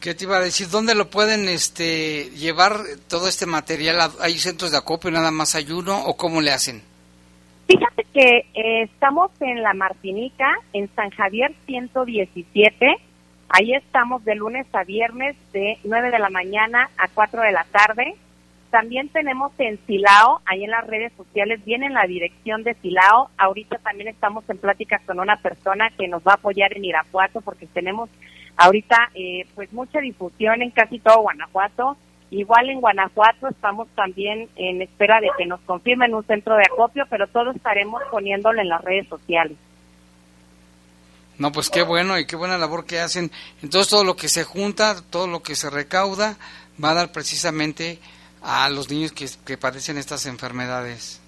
¿Qué te iba a decir? ¿Dónde lo pueden este, llevar todo este material? ¿Hay centros de acopio, nada más hay uno o cómo le hacen? Fíjate que eh, estamos en La Martinica, en San Javier 117. Ahí estamos de lunes a viernes de 9 de la mañana a 4 de la tarde. También tenemos en Silao, ahí en las redes sociales, viene en la dirección de Silao. Ahorita también estamos en pláticas con una persona que nos va a apoyar en Irapuato porque tenemos ahorita eh, pues mucha difusión en casi todo Guanajuato. Igual en Guanajuato estamos también en espera de que nos confirmen un centro de acopio, pero todo estaremos poniéndolo en las redes sociales. No, pues qué bueno y qué buena labor que hacen. Entonces todo lo que se junta, todo lo que se recauda, va a dar precisamente a los niños que, que padecen estas enfermedades.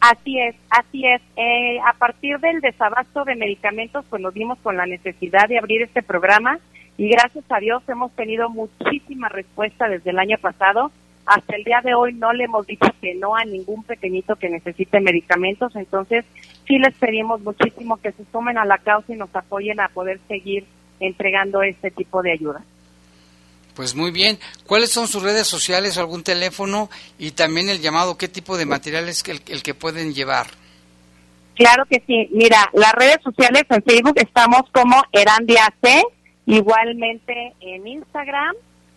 Así es, así es. Eh, a partir del desabasto de medicamentos, pues nos dimos con la necesidad de abrir este programa y gracias a Dios hemos tenido muchísima respuesta desde el año pasado. Hasta el día de hoy no le hemos dicho que no a ningún pequeñito que necesite medicamentos, entonces sí les pedimos muchísimo que se sumen a la causa y nos apoyen a poder seguir entregando este tipo de ayuda. Pues muy bien. ¿Cuáles son sus redes sociales o algún teléfono y también el llamado? ¿Qué tipo de material es el, el que pueden llevar? Claro que sí. Mira, las redes sociales en Facebook estamos como Erandia C, igualmente en Instagram.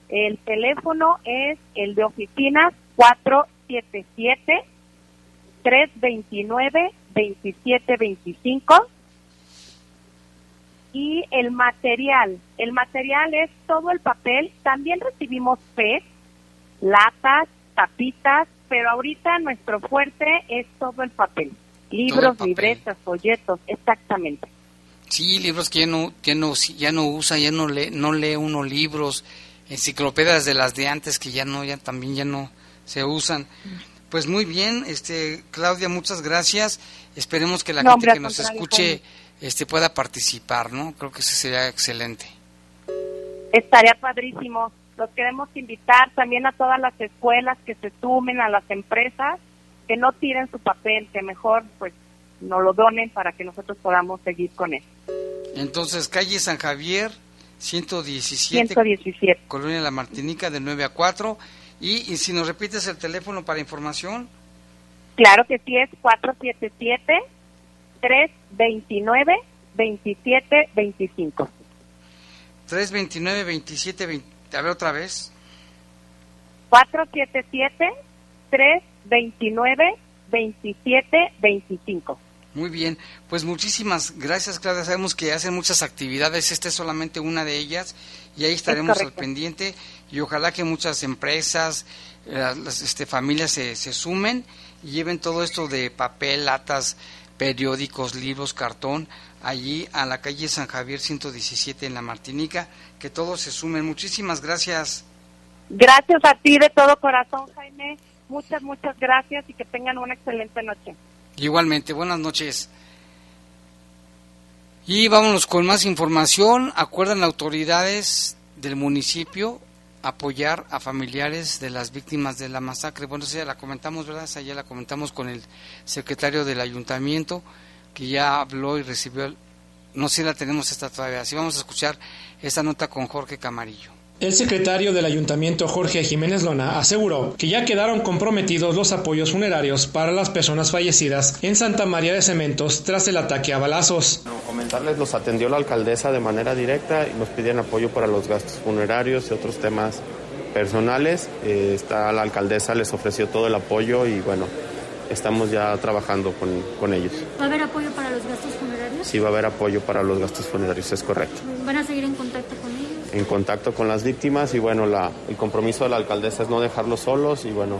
El teléfono es el de oficinas 477 329 2725 y el material. El material es todo el papel. También recibimos PET, latas, tapitas, pero ahorita nuestro fuerte es todo el papel. Libros, papel. libretas, folletos, exactamente. Sí, libros que ya no, ya no, ya no usa, ya no lee, no lee uno libros, enciclopedias de las de antes que ya no, ya también ya no se usan. Pues muy bien, este Claudia, muchas gracias. Esperemos que la no, gente que nos escuche este pueda participar, ¿no? Creo que eso sería excelente. Estaría padrísimo. Los queremos invitar también a todas las escuelas que se sumen, a las empresas, que no tiren su papel, que mejor pues nos lo donen para que nosotros podamos seguir con él. Entonces, calle San Javier, 117, 117. Colonia La Martinica, de 9 a 4. Y, y si nos repites el teléfono para información. Claro que sí, es 477 329 2725. 329 27 20, a ver otra vez. 477 329 2725. Muy bien, pues muchísimas gracias, Claudia. Sabemos que hacen muchas actividades, esta es solamente una de ellas y ahí estaremos al pendiente y ojalá que muchas empresas, las este, familias se, se sumen y lleven todo esto de papel, latas, periódicos, libros, cartón, allí a la calle San Javier 117 en La Martinica, que todos se sumen. Muchísimas gracias. Gracias a ti de todo corazón, Jaime. Muchas, muchas gracias y que tengan una excelente noche. Igualmente, buenas noches. Y vámonos con más información. Acuerdan autoridades del municipio apoyar a familiares de las víctimas de la masacre. Bueno, ya la comentamos, ¿verdad? Ya la comentamos con el secretario del ayuntamiento, que ya habló y recibió, no sé si la tenemos esta todavía, así vamos a escuchar esta nota con Jorge Camarillo. El secretario del ayuntamiento Jorge Jiménez Lona aseguró que ya quedaron comprometidos los apoyos funerarios para las personas fallecidas en Santa María de Cementos tras el ataque a balazos. comentarles, los atendió la alcaldesa de manera directa y nos pidieron apoyo para los gastos funerarios y otros temas personales. Eh, está la alcaldesa les ofreció todo el apoyo y bueno, estamos ya trabajando con, con ellos. ¿Va a haber apoyo para los gastos funerarios? Sí, va a haber apoyo para los gastos funerarios, es correcto. ¿Van a seguir en contacto con ellos? En contacto con las víctimas y bueno, la, el compromiso de la alcaldesa es no dejarlos solos y bueno,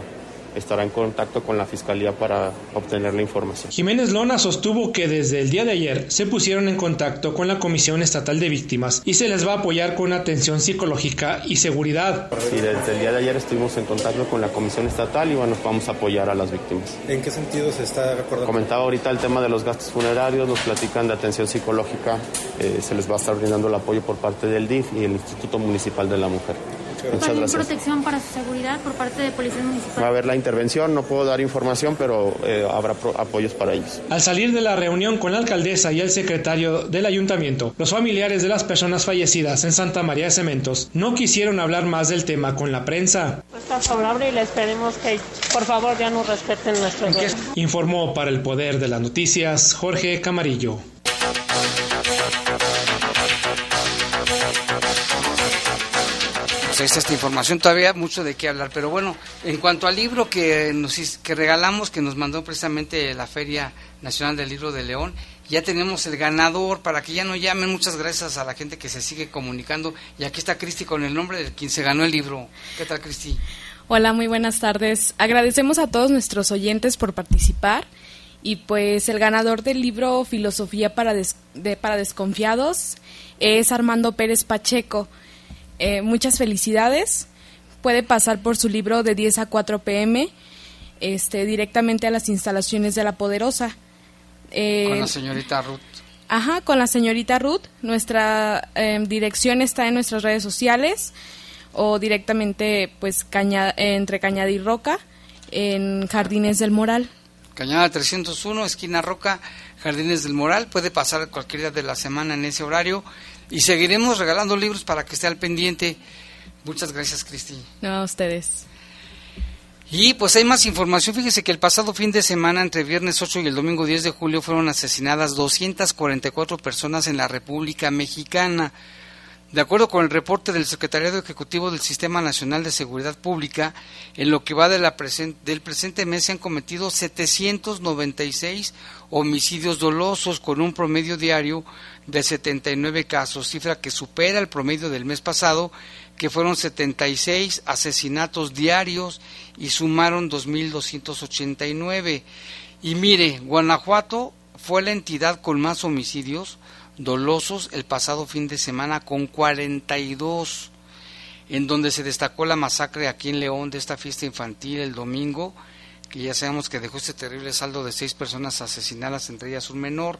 estará en contacto con la Fiscalía para obtener la información. Jiménez Lona sostuvo que desde el día de ayer se pusieron en contacto con la Comisión Estatal de Víctimas y se les va a apoyar con atención psicológica y seguridad. Sí, desde el día de ayer estuvimos en contacto con la Comisión Estatal y bueno, vamos a apoyar a las víctimas. ¿En qué sentido se está acordando? Comentaba ahorita el tema de los gastos funerarios, nos platican de atención psicológica, eh, se les va a estar brindando el apoyo por parte del DIF y el Instituto Municipal de la Mujer. Muchas gracias. protección para su seguridad por parte de Policía Municipal? Va a haber la intervención, no puedo dar información, pero eh, habrá apoyos para ellos. Al salir de la reunión con la alcaldesa y el secretario del ayuntamiento, los familiares de las personas fallecidas en Santa María de Cementos no quisieron hablar más del tema con la prensa. Está favorable y le esperemos que por favor ya nos respeten nuestro Informó para el Poder de las Noticias Jorge Camarillo. Pues esta información, todavía mucho de qué hablar, pero bueno, en cuanto al libro que nos que regalamos, que nos mandó precisamente la Feria Nacional del Libro de León, ya tenemos el ganador para que ya no llamen. Muchas gracias a la gente que se sigue comunicando. Y aquí está Cristi con el nombre de quien se ganó el libro. ¿Qué tal, Cristi? Hola, muy buenas tardes. Agradecemos a todos nuestros oyentes por participar. Y pues el ganador del libro Filosofía para, para Desconfiados es Armando Pérez Pacheco. Eh, muchas felicidades. Puede pasar por su libro de 10 a 4 pm este, directamente a las instalaciones de La Poderosa. Eh, con la señorita Ruth. Ajá, con la señorita Ruth. Nuestra em, dirección está en nuestras redes sociales o directamente pues entre Cañada y Roca en Jardines del Moral. Cañada 301, esquina Roca, Jardines del Moral. Puede pasar cualquier día de la semana en ese horario y seguiremos regalando libros para que esté al pendiente. Muchas gracias, Cristi. No, a ustedes. Y pues hay más información. Fíjese que el pasado fin de semana, entre viernes 8 y el domingo 10 de julio, fueron asesinadas 244 personas en la República Mexicana. De acuerdo con el reporte del Secretariado Ejecutivo del Sistema Nacional de Seguridad Pública, en lo que va de la del presente mes se han cometido 796 homicidios dolosos con un promedio diario de 79 casos, cifra que supera el promedio del mes pasado, que fueron 76 asesinatos diarios y sumaron 2.289. Y mire, Guanajuato fue la entidad con más homicidios dolosos el pasado fin de semana con 42, en donde se destacó la masacre aquí en León de esta fiesta infantil el domingo, que ya sabemos que dejó este terrible saldo de seis personas asesinadas, entre ellas un menor.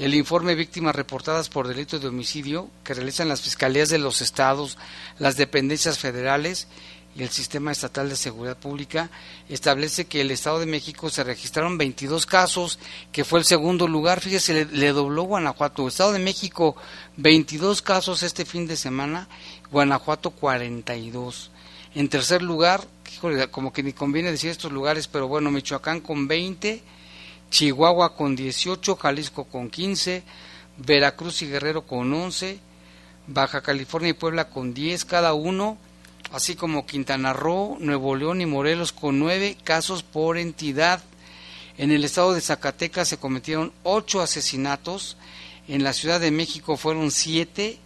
El informe víctimas reportadas por delito de homicidio que realizan las fiscalías de los estados, las dependencias federales y el Sistema Estatal de Seguridad Pública establece que el Estado de México se registraron 22 casos, que fue el segundo lugar. Fíjese, le, dobló Guanajuato. Estado de México 22 casos este fin de semana, Guanajuato 42. En tercer lugar, como que ni conviene decir estos lugares, pero bueno, Michoacán con 20, Chihuahua con 18, Jalisco con 15, Veracruz y Guerrero con 11, Baja California y Puebla con 10 cada uno así como Quintana Roo, Nuevo León y Morelos con nueve casos por entidad. En el estado de Zacatecas se cometieron ocho asesinatos, en la Ciudad de México fueron siete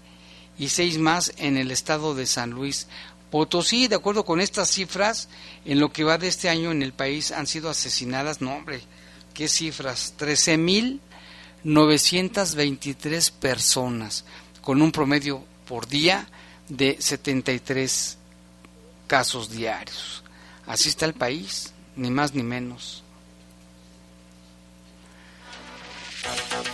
y seis más en el estado de San Luis. Potosí, de acuerdo con estas cifras, en lo que va de este año en el país han sido asesinadas, no hombre, qué cifras, 13.923 personas, con un promedio por día de 73 casos diarios. Así está el país, ni más ni menos.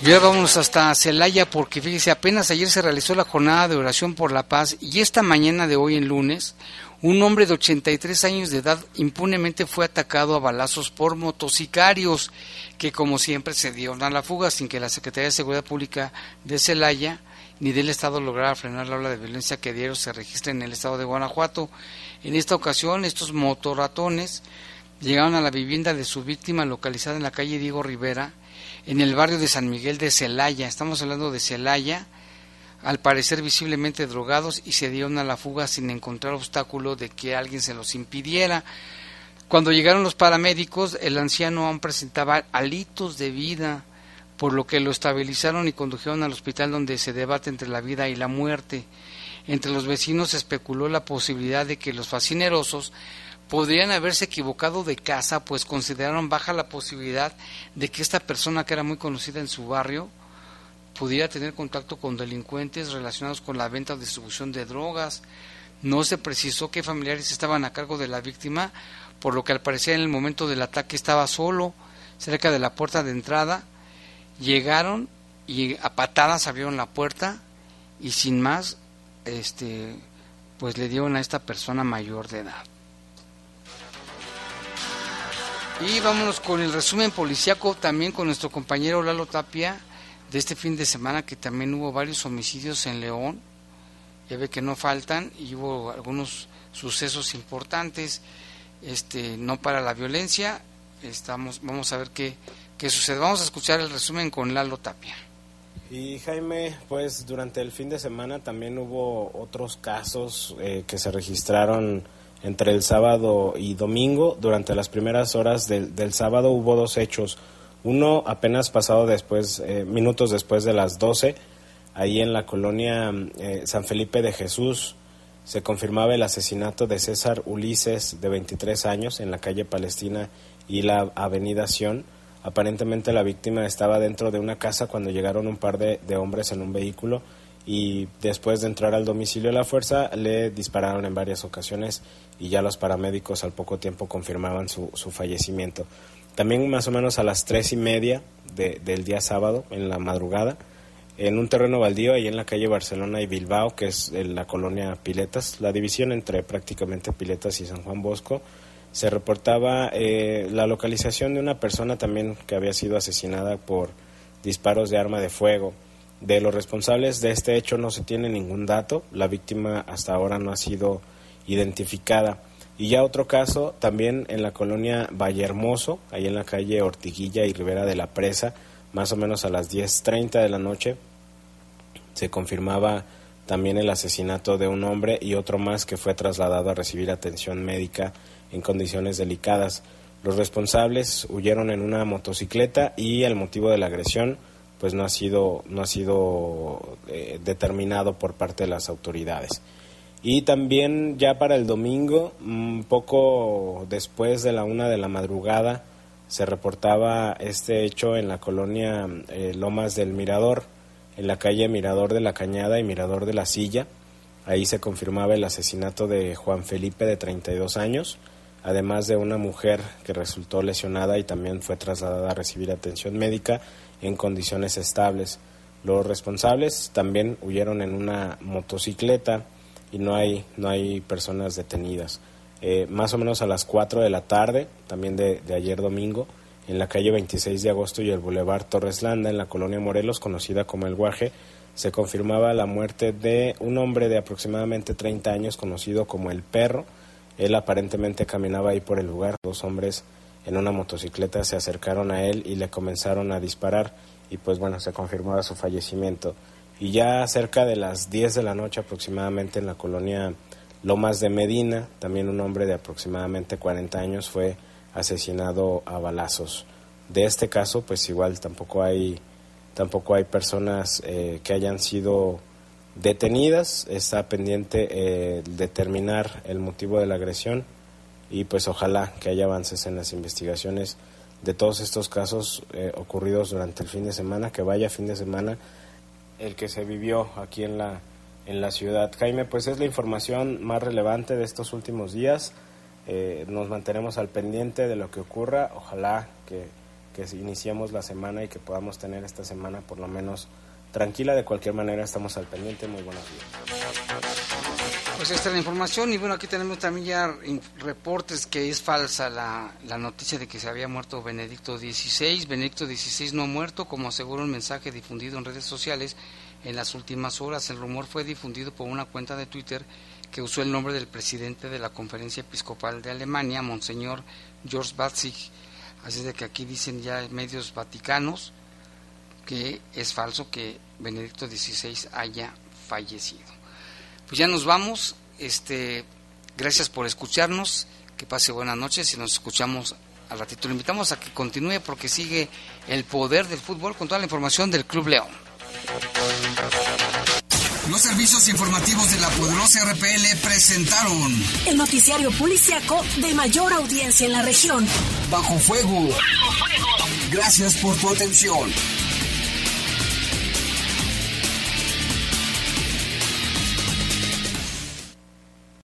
Y ahora hasta Celaya porque fíjese, apenas ayer se realizó la jornada de oración por la paz y esta mañana de hoy en lunes, un hombre de 83 años de edad impunemente fue atacado a balazos por motocicarios que como siempre se dieron a la fuga sin que la Secretaría de Seguridad Pública de Celaya ni del Estado lograra frenar la ola de violencia que diario se registra en el Estado de Guanajuato. En esta ocasión, estos motorratones llegaron a la vivienda de su víctima localizada en la calle Diego Rivera, en el barrio de San Miguel de Celaya. Estamos hablando de Celaya, al parecer visiblemente drogados y se dieron a la fuga sin encontrar obstáculo de que alguien se los impidiera. Cuando llegaron los paramédicos, el anciano aún presentaba halitos de vida, por lo que lo estabilizaron y condujeron al hospital donde se debate entre la vida y la muerte. Entre los vecinos se especuló la posibilidad de que los fascinerosos podrían haberse equivocado de casa, pues consideraron baja la posibilidad de que esta persona que era muy conocida en su barrio pudiera tener contacto con delincuentes relacionados con la venta o distribución de drogas. No se precisó qué familiares estaban a cargo de la víctima, por lo que al parecer en el momento del ataque estaba solo, cerca de la puerta de entrada. Llegaron y a patadas abrieron la puerta y sin más, este, pues le dieron a esta persona mayor de edad. Y vámonos con el resumen policiaco también con nuestro compañero Lalo Tapia de este fin de semana que también hubo varios homicidios en León. Ya ve que no faltan y hubo algunos sucesos importantes. Este, no para la violencia. Estamos, vamos a ver qué, qué sucede. Vamos a escuchar el resumen con Lalo Tapia. Y Jaime, pues durante el fin de semana también hubo otros casos eh, que se registraron entre el sábado y domingo. Durante las primeras horas del, del sábado hubo dos hechos. Uno apenas pasado después, eh, minutos después de las 12, ahí en la colonia eh, San Felipe de Jesús, se confirmaba el asesinato de César Ulises, de 23 años, en la calle Palestina y la avenida Sion. Aparentemente la víctima estaba dentro de una casa cuando llegaron un par de, hombres en un vehículo y después de entrar al domicilio de la fuerza le dispararon en varias ocasiones y ya los paramédicos al poco tiempo confirmaban su, su fallecimiento. También más o menos a las tres y media de, del día sábado, en la madrugada, en un terreno baldío ahí en la calle Barcelona y Bilbao, que es la colonia Piletas, la división entre prácticamente Piletas y San Juan Bosco, se reportaba eh, la localización de una persona también que había sido asesinada por disparos de arma de fuego. De los responsables de este hecho no se tiene ningún dato, la víctima hasta ahora no ha sido identificada. Y ya otro caso, también en la colonia Vallehermoso, ahí en la calle Ortiguilla y Rivera de la Presa, más o menos a las 10.30 de la noche, se confirmaba también el asesinato de un hombre y otro más que fue trasladado a recibir atención médica en condiciones delicadas. Los responsables huyeron en una motocicleta y el motivo de la agresión pues no ha sido no ha sido eh, determinado por parte de las autoridades. Y también ya para el domingo, un poco después de la una de la madrugada, se reportaba este hecho en la colonia eh, Lomas del Mirador, en la calle Mirador de la Cañada y Mirador de la Silla. Ahí se confirmaba el asesinato de Juan Felipe de 32 años, además de una mujer que resultó lesionada y también fue trasladada a recibir atención médica en condiciones estables. Los responsables también huyeron en una motocicleta y no hay, no hay personas detenidas. Eh, más o menos a las 4 de la tarde, también de, de, ayer domingo, en la calle 26 de agosto y el Boulevard Torres Landa, en la colonia Morelos, conocida como El Guaje, se confirmaba la muerte de un hombre de aproximadamente 30 años conocido como El Perro. Él aparentemente caminaba ahí por el lugar. Dos hombres en una motocicleta se acercaron a él y le comenzaron a disparar y pues bueno, se confirmaba su fallecimiento y ya cerca de las 10 de la noche aproximadamente en la colonia Lomas de Medina, también un hombre de aproximadamente 40 años fue asesinado a balazos. De este caso, pues igual tampoco hay tampoco hay personas eh, que hayan sido detenidas. Está pendiente eh, determinar el motivo de la agresión y pues ojalá que haya avances en las investigaciones de todos estos casos eh, ocurridos durante el fin de semana, que vaya fin de semana el que se vivió aquí en la, en la ciudad. Jaime, pues es la información más relevante de estos últimos días. Eh, nos mantenemos al pendiente de lo que ocurra. Ojalá que, que iniciemos la semana y que podamos tener esta semana por lo menos tranquila. De cualquier manera estamos al pendiente. Muy buenos días. Pues esta es la información y bueno, aquí tenemos también ya reportes que es falsa la, noticia de que se había muerto Benedicto XVI. Benedicto XVI no ha muerto, como asegura un mensaje difundido en redes sociales en las últimas horas. El rumor fue difundido por una cuenta de Twitter que usó el nombre del presidente de la Conferencia Episcopal de Alemania, Monseñor George Batzig. Así de que aquí dicen ya medios vaticanos que es falso que Benedicto XVI haya fallecido. Pues ya nos vamos. Este, gracias por escucharnos. Que pase buenas noches y nos escuchamos al ratito. Lo invitamos a que continúe porque sigue el poder del fútbol con toda la información del Club León. Los servicios informativos de la poderosa RPL presentaron el noticiario policiaco de mayor audiencia en la región. Bajo fuego. Bajo fuego. Gracias por tu atención.